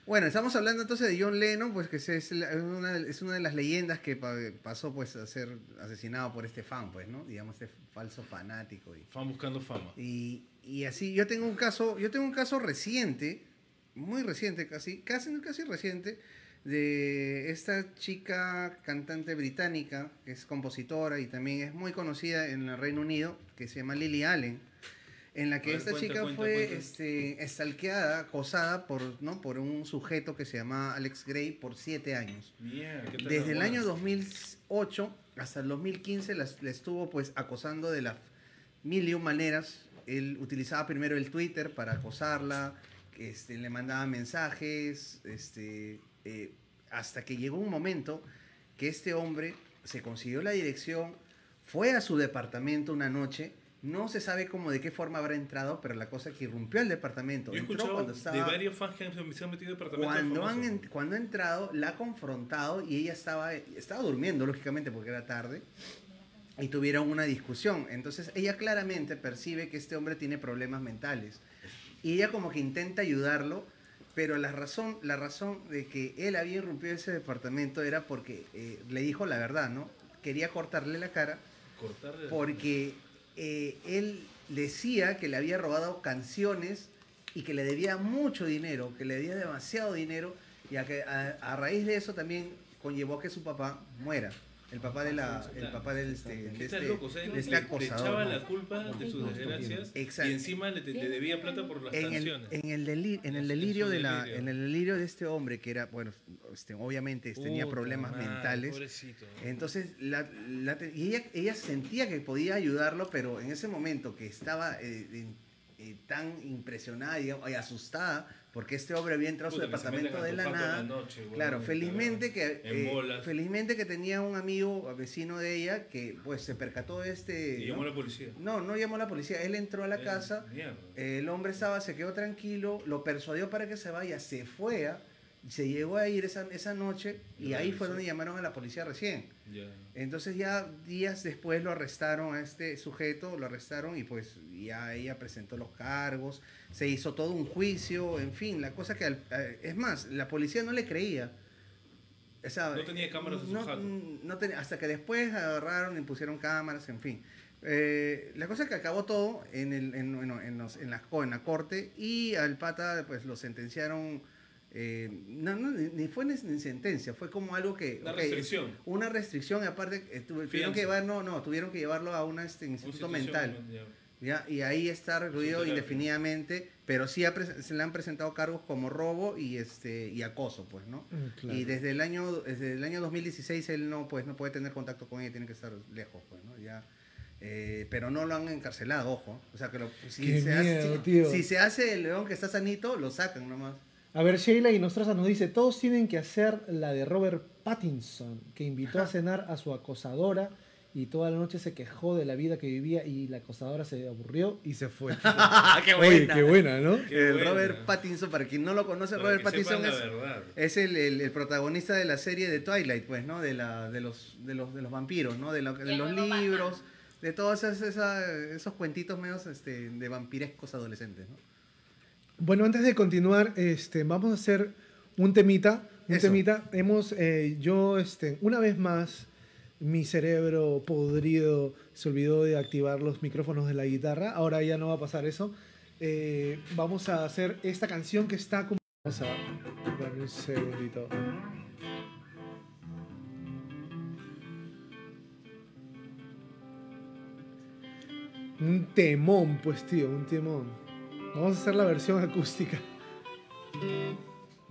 Bueno, estamos hablando entonces de John Lennon, pues que es, una, de- es una de las leyendas que pa- pasó pues a ser asesinado por este fan, pues, ¿no? Digamos, este falso fanático. Y, Fan buscando fama. y, y así, yo tengo un caso, yo tengo un caso reciente, muy reciente casi, casi, casi reciente, de esta chica cantante británica, que es compositora y también es muy conocida en el Reino Unido, que se llama Lily Allen, en la que ver, esta cuenta, chica cuenta, fue cuenta. Este, estalqueada, acosada por, ¿no? por un sujeto que se llama Alex Gray por siete años. Mierda, ¿qué tal Desde la el año 2008 hasta el 2015 las- le estuvo pues acosando de las mil y un maneras. Él utilizaba primero el Twitter para acosarla, este, le mandaba mensajes, este, eh, hasta que llegó un momento que este hombre se consiguió la dirección, fue a su departamento una noche, no se sabe cómo de qué forma habrá entrado, pero la cosa es que irrumpió al departamento. Yo he entró escuchado cuando de estaba- varios fans que se han metido cuando, han, en- cuando ha entrado, la ha confrontado y ella estaba, estaba durmiendo, lógicamente, porque era tarde. Y tuvieron una discusión. Entonces ella claramente percibe que este hombre tiene problemas mentales. Y ella como que intenta ayudarlo, pero la razón, la razón de que él había irrumpido ese departamento era porque eh, le dijo la verdad, ¿no? Quería cortarle la cara Cortarle la- porque eh, él decía que le había robado canciones y que le debía mucho dinero, que le debía demasiado dinero y a, que, a, a raíz de eso también conllevó a que su papá muera. El papá de la, el papá del este, de este, loco, o sea, de le, este le acosador. echaba ¿no? la culpa de sus desgracias Exacto. y encima le, le debía plata por las en el, canciones. en el en el En su delirio de la, delirio. en el delirio de este hombre que era, bueno, este, obviamente tenía Puta problemas madre, mentales. pobrecito. Entonces, la, la y ella, ella sentía que podía ayudarlo, pero en ese momento que estaba eh, en- eh, tan impresionada y, y asustada, porque este hombre había entrado a su departamento de la nada. noche, weón, Claro, felizmente que eh, felizmente que tenía un amigo vecino de ella que pues se percató de este Y llamó ¿no? a la policía. no, no llamó a la policía, él entró a la Eh, casa, mierda. el hombre estaba, se quedó tranquilo, lo persuadió para que se vaya, se fue, a- se llegó a ir esa, esa noche y ahí fue donde llamaron a la policía recién. Entonces ya días después lo arrestaron a este sujeto, lo arrestaron y pues ya ella presentó los cargos, se hizo todo un juicio, en fin, la cosa que al- eh, es más, la policía no le creía. O sea, No tenía cámaras en su no- jato. no tenía- hasta que después agarraron y pusieron cámaras, en fin. Eh, la cosa es que acabó todo en, el, en, bueno, en, los- en la, en la corte y al pata pues lo sentenciaron, eh, no, no, ni, ni fue ni, ni sentencia, fue como algo que... Una restricción. una restricción y aparte eh, tu- tuvieron Fianza. que llevar no no tuvieron que llevarlo a un este, instituto mental ya. y ahí está recluido indefinidamente pero sí ha se le han presentado cargos como robo y este y acoso pues no Mm, claro. y desde el año desde el año 2016 él no pues no puede tener contacto con ella tiene que estar lejos pues no ya eh, pero no lo han encarcelado ojo o sea que lo, si, Qué se hace, si se hace el león que está sanito lo sacan nomás A ver, Sheila y Nostrosa nos dice, todos tienen que hacer la de Robert Pattinson, que invitó a cenar a su acosadora y toda la noche se quejó de la vida que vivía y la acosadora se aburrió y se fue. (laughs) qué Oye, qué buena, ¿no? Qué el buena. Robert Pattinson para quien no lo conoce Para Robert Pattinson la es el, el- el protagonista de la serie de Twilight, pues, ¿no? De, la, de, los, de, los, de los vampiros, ¿no? De, lo- de Y el los libros, de todos esos, esa- esos cuentitos medios este, de vampirescos adolescentes, ¿no? Bueno, antes de continuar, este, vamos a hacer un temita. Un Eso. temita. Hemos, eh, yo, este, una vez más, mi cerebro podrido se olvidó de activar los micrófonos de la guitarra. Ahora ya no va a pasar eso. Eh, vamos a hacer esta canción que está como... Vamos a... Dame un segundito. Un temón, pues, tío, un temón. Vamos a hacer la versión acústica.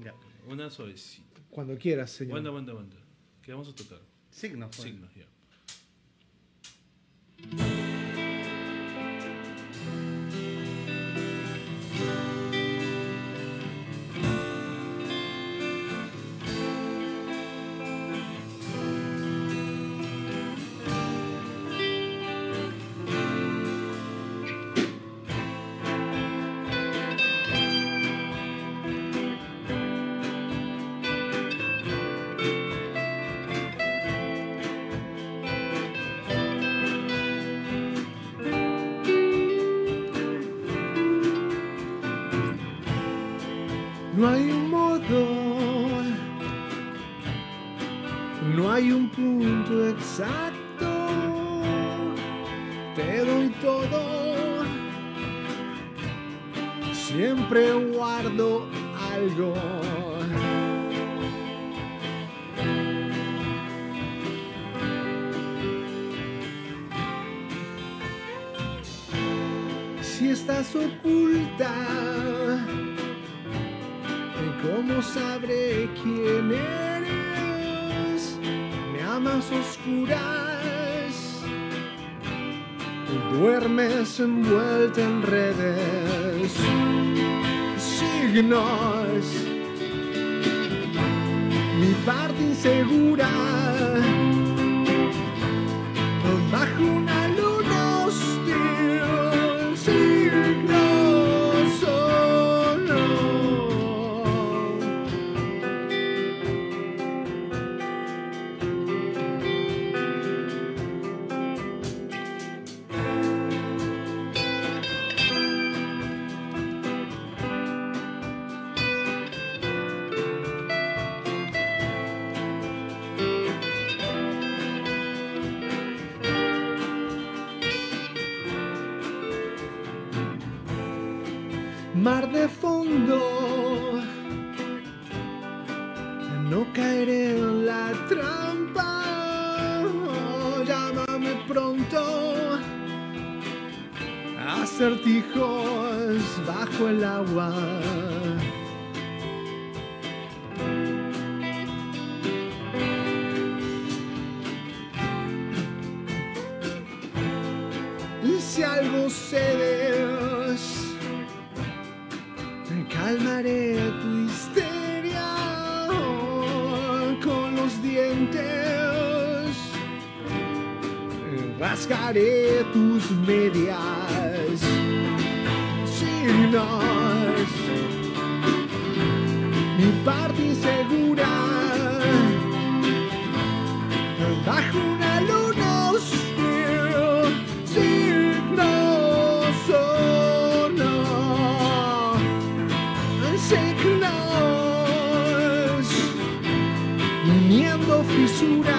Ya. Una suavecita. Cuando quieras, señor. Banda, banda, banda. ¿Qué vamos a tocar? Signos. pues. Signos, ya. No hay un modo, no hay un punto exacto. Te doy todo, siempre guardo algo. Oscuras, duermes envuelta en redes, signos, mi parte insegura, calmaré tu histeria con los dientes. Rasgaré tus medias. Signos. Mi parte insegura. basura.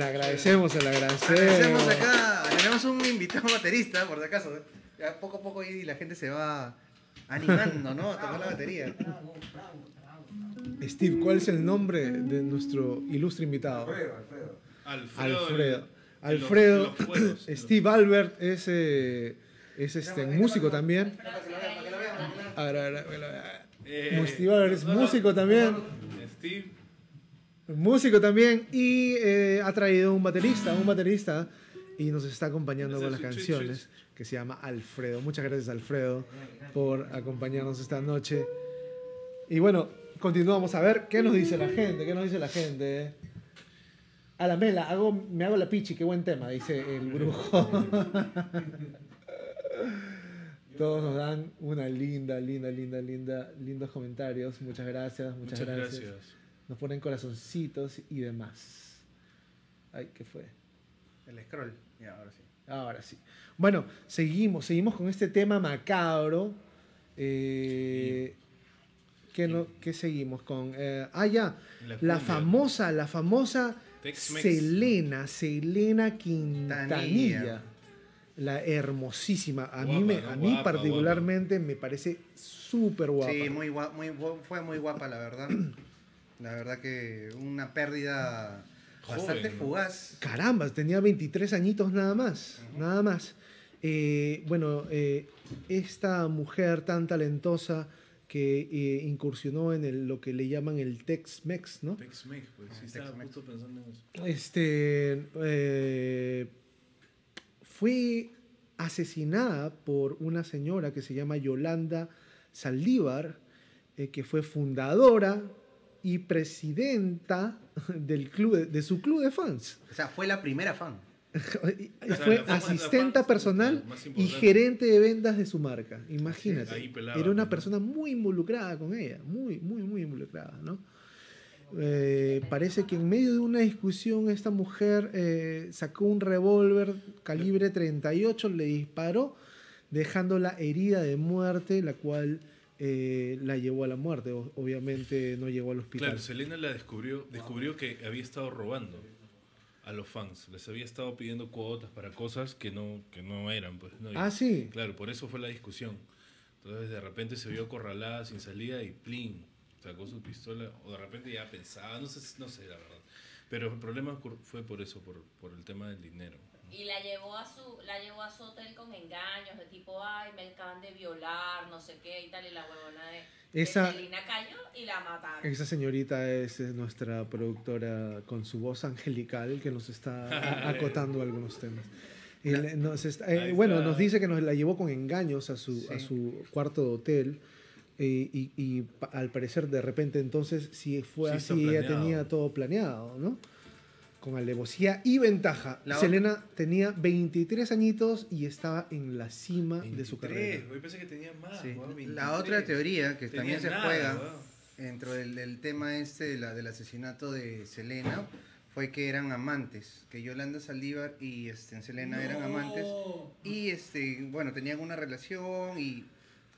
Le agradecemos, le agradecemos. Agradecemos acá, tenemos un invitado baterista, por si acaso. Ya poco a poco ahí la gente se va animando, ¿no? A tocar la batería. Steve, ¿cuál es el nombre de nuestro ilustre invitado? Alfredo. Alfredo. Alfredo, los- en los juegos. Steve Albert es, eh, es este, músico también. Para que lo vean, para que lo vean, para que lo vean. A ver, a ver, a ver, a ver. Eh, Steve Albert es músico también. Steve. Músico también y eh, ha traído un baterista, un baterista y nos está acompañando con las canciones que se llama Alfredo. Muchas gracias Alfredo por acompañarnos esta noche. Y bueno, continuamos a ver qué nos dice la gente, qué nos dice la gente. A la mela, hago, me hago la pichi, qué buen tema, dice el brujo. (laughs) Todos nos dan una linda, linda, linda, linda, lindos comentarios. Muchas gracias, muchas, Muchas gracias. gracias. Nos ponen corazoncitos y demás. Ay, ¿qué fue? El scroll. Ya, ahora sí. Ahora sí. Bueno, seguimos, seguimos con este tema macabro. Eh, ¿qué, no, qué seguimos con? Eh, ah, ya. La famosa, la famosa. Selena, Selena Quintanilla. La hermosísima. A mí, me, a mí Guapa, particularmente me parece súper guapa. Sí, muy muy, fue muy guapa, la verdad. (clears throat) La verdad que una pérdida bastante fugaz. Caramba, tenía 23 añitos nada más, nada más. Eh, bueno, eh, esta mujer tan talentosa que eh, incursionó en el- lo que le llaman el Tex-Mex, ¿no? Tex-Mex, pues. Sí, Ah, estaba justo pensando en eso. Este, eh, fue asesinada por una señora que se llama Yolanda Saldívar, eh, que fue fundadora y presidenta del club, de, su club de fans. O sea, fue la primera fan. (laughs) Y sea, Fue la asistenta personal y gerente de ventas de su marca. Imagínate. Ahí pelaba, Era una ¿no? persona muy involucrada con ella, muy, muy, muy involucrada, ¿no? Eh, parece que en medio de una discusión esta mujer eh, sacó un revólver calibre 38, le disparó, dejándola herida de muerte, la cual eh, la llevó a la muerte. O- obviamente no llegó al hospital. Claro, Selena la descubrió, descubrió que había estado robando a los fans. Les había estado pidiendo cuotas para cosas que no, que no eran. Pues, ¿no? Y, ah, sí. Claro, por eso fue la discusión. Entonces de repente se vio acorralada sin salida y plin, sacó su pistola. O de repente ya pensaba, no sé, no sé la verdad. Pero el problema fue por eso, por, por el tema del dinero. Y la llevó a su, la llevó a su hotel con engaños, de tipo, ay, me acaban de violar, no sé qué, y tal, y la huevona de, de Esa- Selena cayó y la mataron. Esa señorita es, nuestra productora con su voz angelical que nos está a- (laughs) acotando algunos temas. Y nos está- eh, bueno, nos dice que nos la llevó con engaños a su, a Sí. su cuarto de hotel. eh, y, y pa- al parecer, de repente, entonces, si fue Sí, así, ella tenía todo planeado, ¿no? Con alevosía y ventaja. La Selena tenía 23 añitos y estaba en la cima de su 23, carrera. Yo pensé que tenía más. Sí. La 23. otra teoría que Tenía también se nada, juega weón. dentro del, del tema este de la, del asesinato de Selena fue que eran amantes, que Yolanda Saldívar y este, Selena eran amantes y este bueno tenían una relación y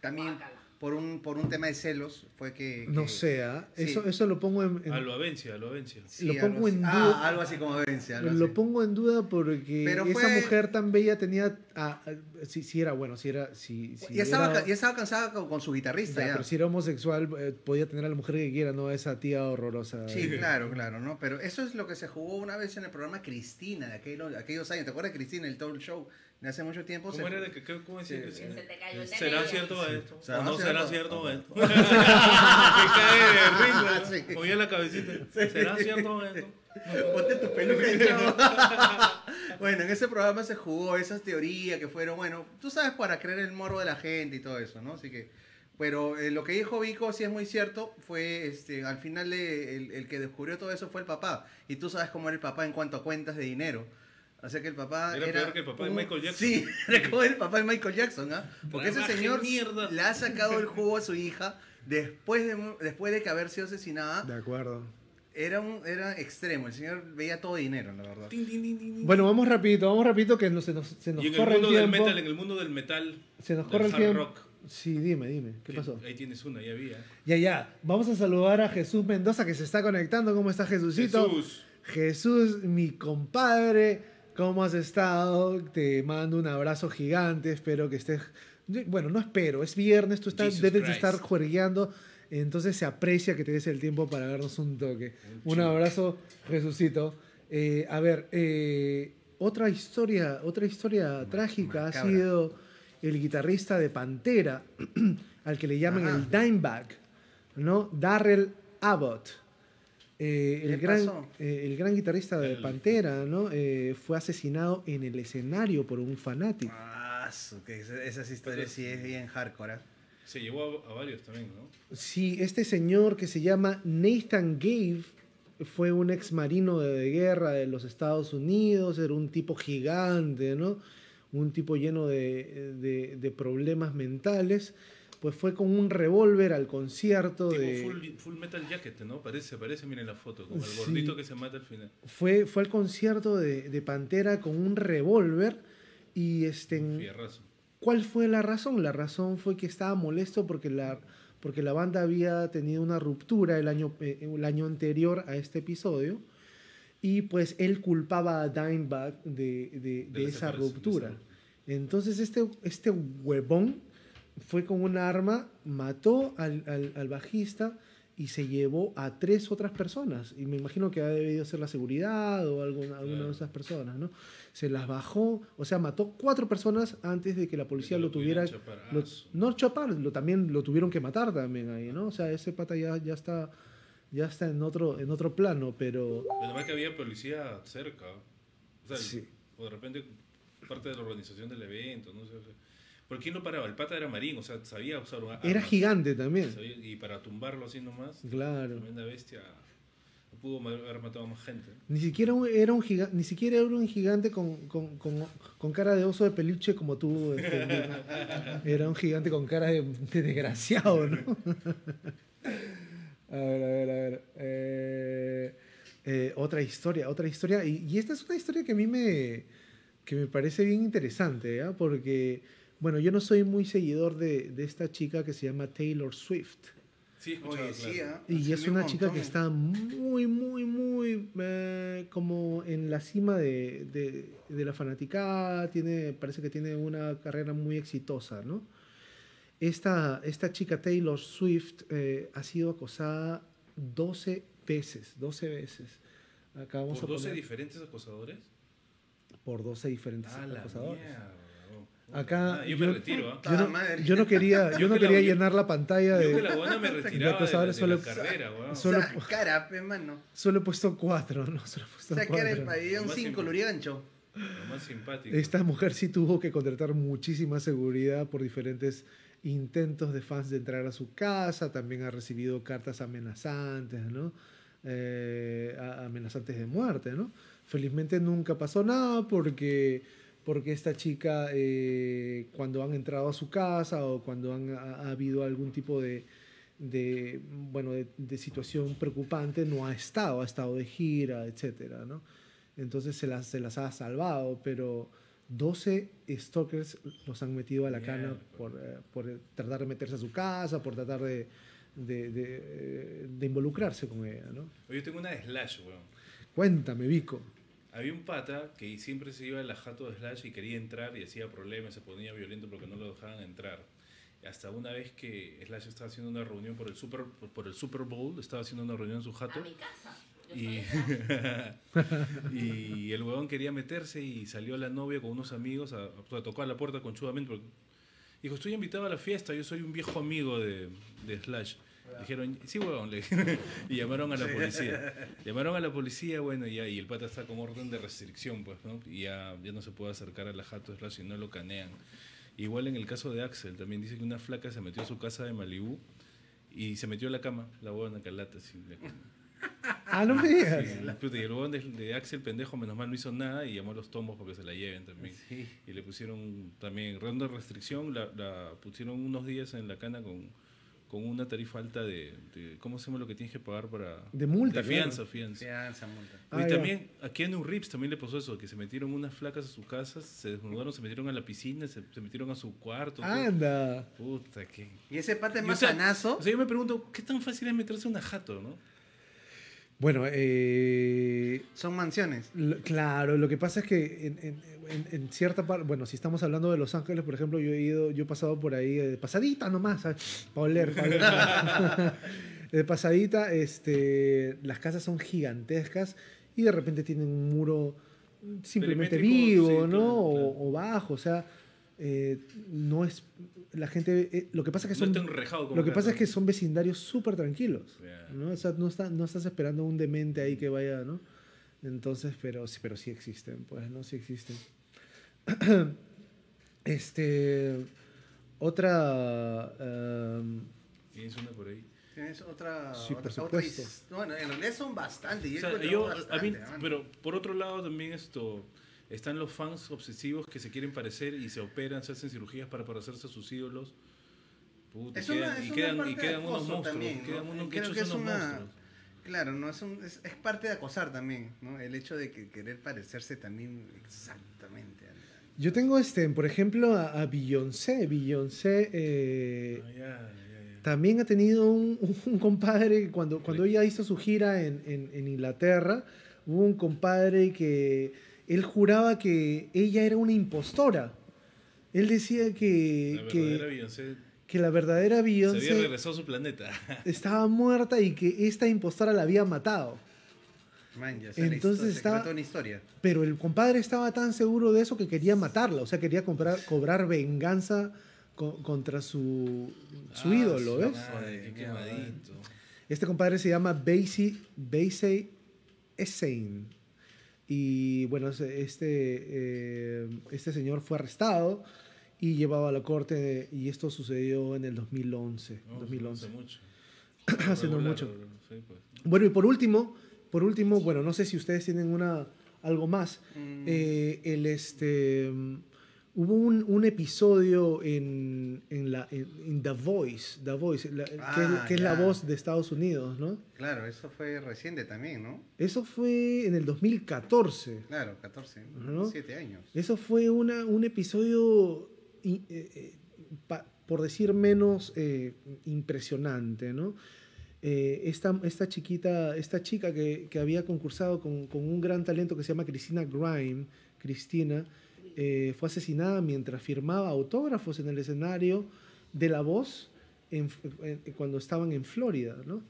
también. Por un por un tema de celos fue que, No que- ¿ah? sí. eso, eso lo pongo en, en- A lo avencia, a lo avencia. sí, lo algo pongo así. en Ah, duda. algo así como algo Lo así. pongo en duda porque Pero esa fue- mujer tan bella tenía. ah, ah, si, si era bueno, si era. Si, si ya, estaba, era- ca- ya estaba cansada con, con su guitarrista ya, ya. pero si era homosexual, eh, podía tener a la mujer que quiera, no a esa tía horrorosa. Sí, claro, claro, ¿no? Pero eso es lo que se jugó una vez en el programa Cristina, de aquellos, aquellos años. ¿Te acuerdas de Cristina, el talk show de hace mucho tiempo? ¿Cómo se- era de que, qué- cómo decía Sí. que? Se te cayó el ¿Será cierto Sí. esto? ¿Será ¿O no será cierto Ah, esto? (laughs) (laughs) que cae de risa. Sí. Movía la cabecita. ¿Será cierto esto? (laughs) Ponte tu peluca, chavo. bueno, en ese programa se jugó esas teorías que fueron, bueno, tú sabes, para creer el morbo de la gente y todo eso, ¿no? Así que, pero eh, lo que dijo Vico, sí es muy cierto, fue, este, al final de- el, el que descubrió todo eso fue el papá. Y tú sabes cómo era el papá en cuanto a cuentas de dinero. O sea que el papá Era peor que el papá de Michael Jackson. Sí, (laughs) era como el papá de Michael Jackson, ¿ah? Porque ese señor mierda. le ha sacado el (laughs) jugo a su hija después de, después de que haber sido asesinada. De acuerdo. Era, un, era extremo, el señor veía todo dinero, la verdad. Tin, tin, tin, tin, tin. Bueno, vamos rapidito, vamos rapidito que no, se nos, se nos Y en el corre el, mundo del tiempo. metal, en el mundo del metal, se nos del corre el hard tiempo. rock. Sí, dime, dime, ¿qué que pasó? Ahí tienes una, ya había. Ya, ya. Vamos a saludar a Jesús Mendoza que se está conectando. ¿Cómo está Jesucito? Jesús. Jesús, mi compadre, ¿cómo has estado? Te mando un abrazo gigante, espero que estés... Bueno, no espero, es viernes, tú estás, Jesus debes de estar juergueando, entonces se aprecia que te des el tiempo para darnos un toque. Un abrazo, Jesucito. Eh, a ver, eh, otra historia, otra historia trágica ha sido el guitarrista de Pantera, (clears throat) al que le llaman Ajá. el Dimebag, ¿no? Darrell Abbott. Eh, el, ¿Qué gran, eh, el gran guitarrista de El- Pantera, ¿no? Eh, fue asesinado en el escenario por un fanático. Ah, su, que esa- esas historias sí es bien hardcore. ¿ah? Se llevó a, a varios también, ¿no? Sí, este señor que se llama Nathan Gave fue un ex marino de, de guerra de los Estados Unidos, era un tipo gigante, ¿no? Un tipo lleno de, de- de problemas mentales. Pues fue con un revólver al concierto Tipo de... full, full metal jacket, ¿no? Parece, parece, miren la foto, como el Sí. gordito que se mata al final. Fue, fue al concierto de, de Pantera con un revólver y este... Fierrazo. ¿Cuál fue la razón? La razón fue que estaba molesto porque la, porque la banda había tenido una ruptura el año, eh, el año anterior a este episodio y pues él culpaba a Dimebag de, de- de De esa ruptura. Entonces este, este huevón fue con un arma, mató al, al- al bajista y se llevó a tres otras personas. Y me imagino que ha debido ser la seguridad o alguna, alguna de esas personas, ¿no? Se las bajó, o sea, mató cuatro personas antes de que la policía que lo lo tuviera... lo- no chapar, lo, también lo tuvieron que matar también ahí, ¿no? O sea, ese pata ya, ya está ya está en otro, en otro plano, pero... Además que había policía cerca. O sea, Sí. o de repente parte de la organización del evento, no sé. o sea. ¿Por quién lo paraba? El pata era marín, o sea, sabía usar una Era armas. gigante también. Sabía- y para tumbarlo así nomás, Claro. tremenda bestia, no pudo haber matado a más gente. Ni siquiera un- era un gigante, ni siquiera era un gigante con, con- con- con cara de oso de peluche como tú. este, (laughs) era un gigante con cara de, de desgraciado, ¿no? (laughs) a ver, a ver, a ver. Eh, eh, otra historia, otra historia. Y, y esta es una historia que a mí me, que me parece bien interesante, ¿ya? Porque, bueno, yo no soy muy seguidor de, de esta chica que se llama Taylor Swift. Sí, Oye, sí. ¿ah? Y es un una chica que está muy, muy, muy eh, como en la cima de, de- de la fanaticada, tiene, parece que tiene una carrera muy exitosa, ¿no? Esta, esta chica Taylor Swift eh, ha sido acosada 12 veces, 12 veces. Acá vamos ¿Por a 12 poner diferentes acosadores? por 12 diferentes Ah, la acosadores. mierda. Acá Ah, yo, yo- me retiro, ¿ah? Yo no, madre. yo no quería, yo (laughs) Yo no que la- quería yo- llenar la pantalla Yo que (laughs) de... la buena me retiraba de, de solo- la carrera, weón. (laughs) solo- O sea, cara, pe, mano. Solo he puesto cuatro, ¿no? Solo he puesto O sea, que era el cuatro. pabellón Más 5, simple. Lurigancho. Lo más simpático. Esta mujer sí tuvo que contratar muchísima seguridad por diferentes intentos de fans de entrar a su casa. También ha recibido cartas amenazantes, ¿no? Eh, amenazantes de muerte, ¿no? Felizmente nunca pasó nada porque, porque esta chica, eh, cuando han entrado a su casa o cuando han, ha, ha habido algún tipo de, de, bueno, de, de situación preocupante, no ha estado, ha estado de gira, etcétera, ¿no? Entonces se las, se las ha salvado, pero 12 stalkers los han metido a la cana por, eh, por tratar de meterse a su casa, por tratar de, de, eh, involucrarse con ella, ¿no? Yo tengo una de Slash, weón. Cuéntame, Vico. Había un pata que siempre se iba a la jato de Slash y quería entrar y hacía problemas, se ponía violento porque no lo dejaban entrar. Hasta una vez que Slash estaba haciendo una reunión por el Super, por el Super Bowl, estaba haciendo una reunión en su jato A mi casa. (laughs) Y, el huevón quería meterse y salió la novia con unos amigos a, a tocar la puerta conchudamente. porque Dijo, estoy invitado a la fiesta, yo soy un viejo amigo de, de Slash. Dijeron, sí, huevón, le dijeron. (laughs) y llamaron a la policía. (laughs) Llamaron a la policía, bueno, y, ya, y el pata está con orden de restricción, pues, ¿no? Y ya, ya no se puede acercar a la jato de Slash y no lo canean. Igual en el caso de Axel, también dice que una flaca se metió a su casa de Malibú y se metió a la cama, la huevona calata, así. la- (laughs) Ah, no me digas. Sí, y el huevón de, de Axel pendejo menos mal no hizo nada y llamó a los tomos porque se la lleven también. Sí. Y le pusieron también ronda de restricción, la, la pusieron unos días en la cana con, con una tarifa alta de, de- ¿cómo se llama lo que tienes que pagar para... De multa, De claro. fianza, fianza. Fianza, multa. Ah, ya. también a Keanu Reeves también le pasó eso, que se metieron unas flacas a su casa, se desnudaron, se metieron a la piscina, se, se metieron a su cuarto. todo. Anda. Puta, qué... Y ese parte Y, o más sea, sanazo. O sea, yo me pregunto, ¿qué tan fácil es meterse a una jato, no? Bueno, eh, Son mansiones. Claro, lo que pasa es que en, en- en- en cierta parte, bueno, si estamos hablando de Los Ángeles, por ejemplo, yo he ido, yo he pasado por ahí, de pasadita nomás, para oler, pa' oler. (laughs) de pasadita, este, las casas son gigantescas y de repente tienen un muro simplemente vivo, sí, ¿no? claro, O, o bajo, o sea, eh, no es, la gente, eh, lo que pasa es que No son, enrejado como lo que acá, pasa es ¿no? que son vecindarios súper tranquilos. Ya. ¿no? O sea, no, está- no estás esperando un demente ahí que vaya, ¿no? Entonces, pero, sí- pero sí existen, pues, ¿no? Sí existen. (clears throat) este, otra... em, Tienes una por ahí. Tienes otra. Sí, por otra, otra supuesto. his- bueno, en realidad son bastantes. y O sea, yo, bastante, a mí, pero por otro lado también esto, están los fans obsesivos que se quieren parecer y se operan, se hacen cirugías para parecerse a sus ídolos. Puta, y Es una- quedan, es y quedan, parte y de quedan unos monstruos. también, ¿no? quedan unos Creo hechos que es unos una- monstruos. Claro, no es, un, es, es parte de acosar también, ¿no? El hecho de que querer parecerse también exactamente. al- yo tengo, este, por ejemplo, a, a Beyoncé. Beyoncé eh, Ah, también ha tenido un, (laughs) un compadre, cuando, cuando ella hizo su gira en, en- en Inglaterra, hubo un compadre que él juraba que ella era una impostora. Él decía que, La que, verdadera Beyoncé que la verdadera se había Beyoncé regresado a su planeta. (laughs) estaba muerta y que esta impostora la había matado. Man, ya Entonces cuenta una historia. Pero el compadre estaba tan seguro de eso que quería matarla, o sea, quería comprar, cobrar venganza co- contra su, su Ah, ídolo, ¿ves? madre, qué. Este compadre se llama Basie, Basie. Y bueno, este, eh, este señor fue arrestado y llevado a la corte y esto sucedió en el 2011. No, 2011. Hace mucho. (clears throat) Hace no mucho. sí, pues. Bueno, y por último, por último, bueno, no sé si ustedes tienen una algo más. Mm. Eh, el este hubo un, un episodio en, en la en, en The Voice, The Voice, la- que, es- Ah, que es la ya. voz de Estados Unidos, ¿no? Claro, eso fue reciente también, ¿no? Eso fue en el 2014. Claro, 14, ¿no? 7 años. Eso fue una, un episodio, eh, eh, pa- por decir menos, eh, impresionante, ¿no? Esta, esta chiquita, esta chica que, que había concursado con, con un gran talento que se llama Cristina Grime, Cristina, eh, fue asesinada mientras firmaba autógrafos en el escenario de La Voz en- en- cuando estaban en Florida, ¿no?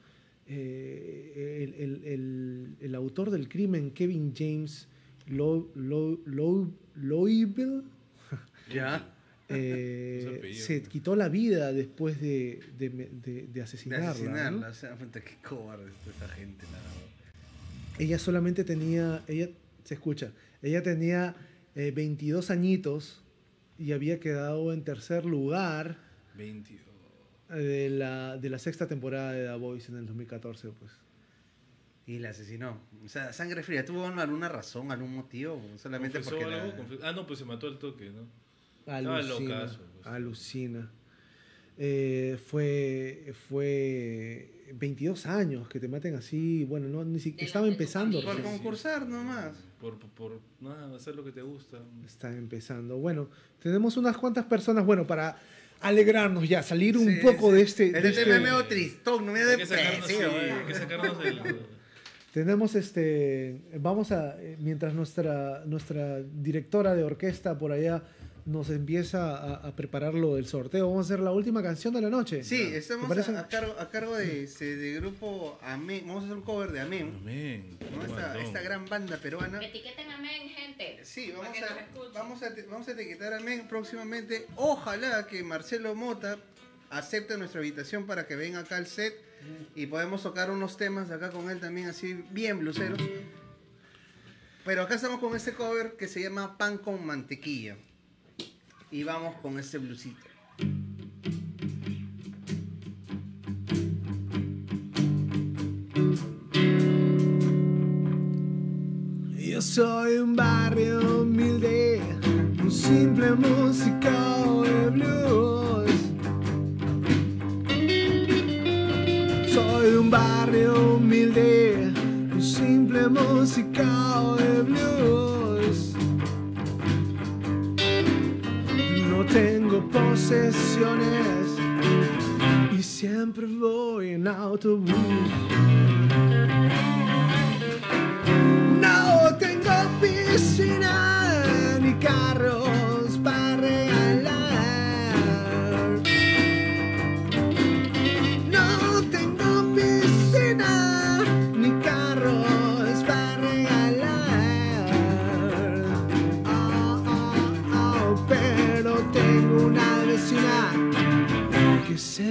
Eh, el, el- el- el autor del crimen, Kevin James Lo- Lo- Lo- Loibel, Ya. (laughs) eh, se quitó la vida después de, de, de- de De asesinarla. asesinarla. ¿no? O sea, puta, qué cobarde es esa gente, la verdad. Ella solamente tenía, ella se escucha, ella tenía eh, 22 añitos y había quedado en tercer lugar 22. de la, de la sexta temporada de The Voice en el 2014, pues. Y la asesinó. O sea, sangre fría. ¿Tuvo alguna razón, algún motivo? Solamente ¿Confesó porque la- algo? Confe- Ah, no, pues se mató al toque, ¿no? Alucina, locazo, pues. alucina. Eh, fue, fue 22 años que te maten así, bueno, no, ni siquiera estaba empezando. Por recién. concursar nomás. Por, por, por nada, hacer lo que te gusta. Está empezando. Bueno, tenemos unas cuantas personas, bueno, para alegrarnos ya, salir un Sí, poco sí. de este... Este de este- medio tristón, no Hay que sacarnos, sí, depresivo. hay que sacarnos del... (laughs) Tenemos este, vamos a, mientras nuestra, nuestra directora de orquesta por allá nos empieza a, a preparar lo del sorteo, vamos a hacer la última canción de la noche. Sí, ¿Te estamos a, a cargo, a cargo de, este, de grupo Amén. Vamos a hacer un cover de Amén. Amén. ¿no? Esta, gran banda peruana. Etiqueten amén, gente. Sí, vamos a, vamos, a, vamos a etiquetar a Amén próximamente. Ojalá que Marcelo Mota acepte nuestra invitación para que venga acá al set y podemos tocar unos temas acá con él también, así bien bluseros. Pero acá estamos con este cover que se llama Pan con Mantequilla. Y vamos con este blusito. Yo soy un barrio humilde, un simple músico de blues. Soy un barrio humilde, un simple músico de blues. Posesiones y siempre voy en autobús. No tengo piscina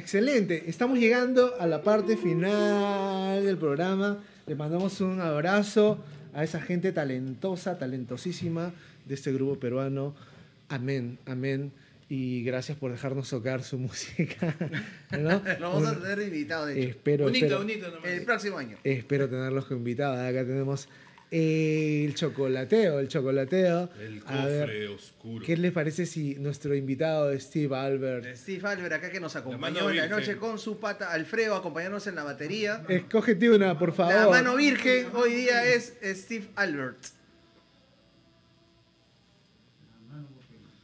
excelente. Estamos llegando a la parte final del programa. Le mandamos un abrazo a esa gente talentosa, talentosísima de este grupo peruano. Amén, amén. Y gracias por dejarnos tocar su (laughs) música. ¿no? Lo vamos a tener invitado, de hecho. espero, Bonito, espero, bonito nomás. El próximo año. espero tenerlos como invitados. Acá tenemos el chocolateo, el chocolateo. El A ver, cofre oscuro. ¿qué les parece si nuestro invitado Steve Albert Steve Albert acá que nos acompañó en la virgen. noche con su pata Alfredo acompañándonos en la batería. Escógete una, por favor. La mano virgen hoy día es Steve Albert.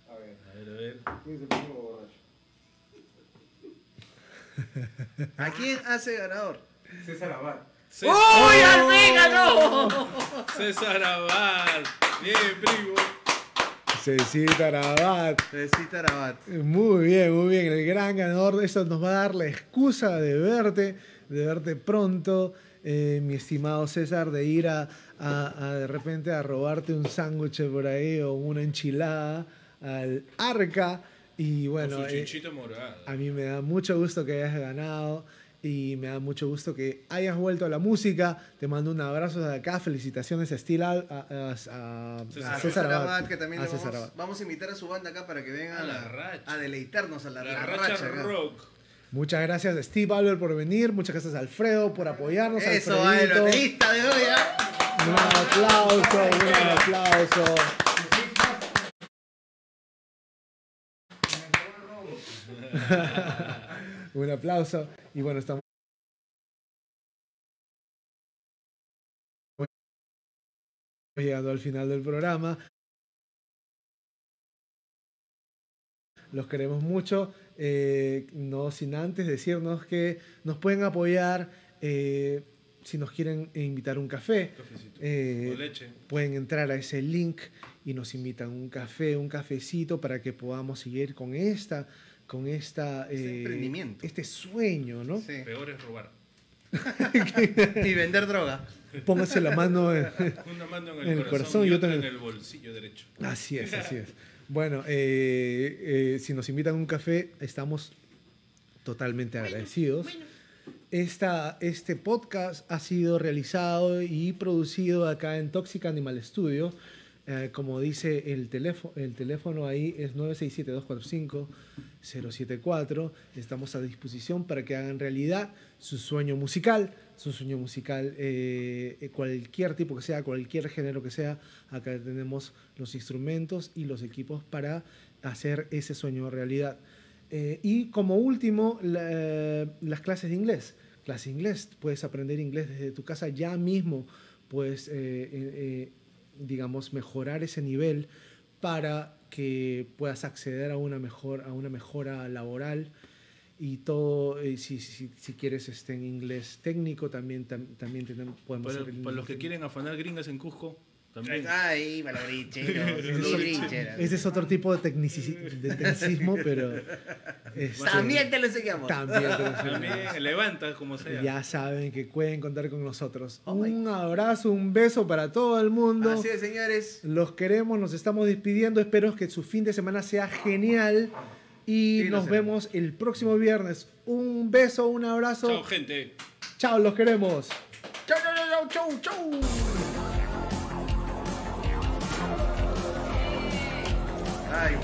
A ver, a ver. ¿A quién hace ganador? César Abad. César, ¡Uy, al fin ganó! César Abad. Bien, primo. Cecita Rabat. Necesita Rabat. Muy bien, muy bien. El gran ganador. Eso nos va a dar la excusa de verte, de verte pronto, eh, mi estimado César, de ir a, a- a de repente a robarte un sándwich por ahí o una enchilada al arca. Y bueno, eh, chinchito morado. a mí me da mucho gusto que hayas ganado y me da mucho gusto que hayas vuelto a la música. Te mando un abrazo de acá. Felicitaciones a Steel Al- a, a- a- a César Abad. Que también A César vamos, Abad. vamos a invitar a su banda acá para que vengan A la a, racha. a deleitarnos a la, La, la racha, rock. Muchas gracias a Steve Albert por venir, muchas gracias a Alfredo por apoyarnos. Eso, el baterista de hoy, ¿ah? Un aplauso, un aplauso. (laughs) un aplauso. Y bueno, estamos llegando al final del programa. Los queremos mucho. eh, no sin antes decirnos que nos pueden apoyar eh, si nos quieren invitar un café. Eh, o leche. pueden entrar a ese link y nos invitan un café, un cafecito para que podamos seguir con esta, con esta, Este eh, emprendimiento. este sueño, ¿no? Sí. Peor es robar. (laughs) Y vender droga. Póngase la mano en, (laughs) Una mano en el, En el corazón, corazón y otra en el bolsillo derecho. Así es, así es. (laughs) Bueno, eh, eh, si nos invitan a un café, estamos totalmente agradecidos. Esta, este podcast ha sido realizado y producido acá en Toxic Animal Studio. Eh, como dice el teléfono, el teléfono ahí es 967-245-074. Estamos a disposición para que hagan realidad su sueño musical, su sueño musical, eh, eh, cualquier tipo que sea, cualquier género que sea. Acá tenemos los instrumentos y los equipos para hacer ese sueño realidad. Y como último, la- las clases de inglés. Clase de inglés, puedes aprender inglés desde tu casa ya mismo, puedes, digamos, mejorar ese nivel para que puedas acceder a una, mejor, a una mejora laboral y todo, eh, si, si, si quieres este, en inglés técnico, también, tam- también tenemos, podemos Para, para los que quieren afanar gringas en Cusco, también. Ay. (laughs) Ese es otro tipo de, tecnici- de tecnicismo, pero... este, También te lo enseñamos. también te lo También enseñamos. levanta como sea. Ya saben que pueden contar con nosotros. Oh un abrazo, un beso para todo el mundo. Así es, señores. Los queremos, nos estamos despidiendo. Espero que su fin de semana sea genial. Y Sí, nos sé. vemos el próximo viernes. Un beso, un abrazo. Chao, gente. Chao, los queremos. Chau, chau, chau, chau, chau. Ay,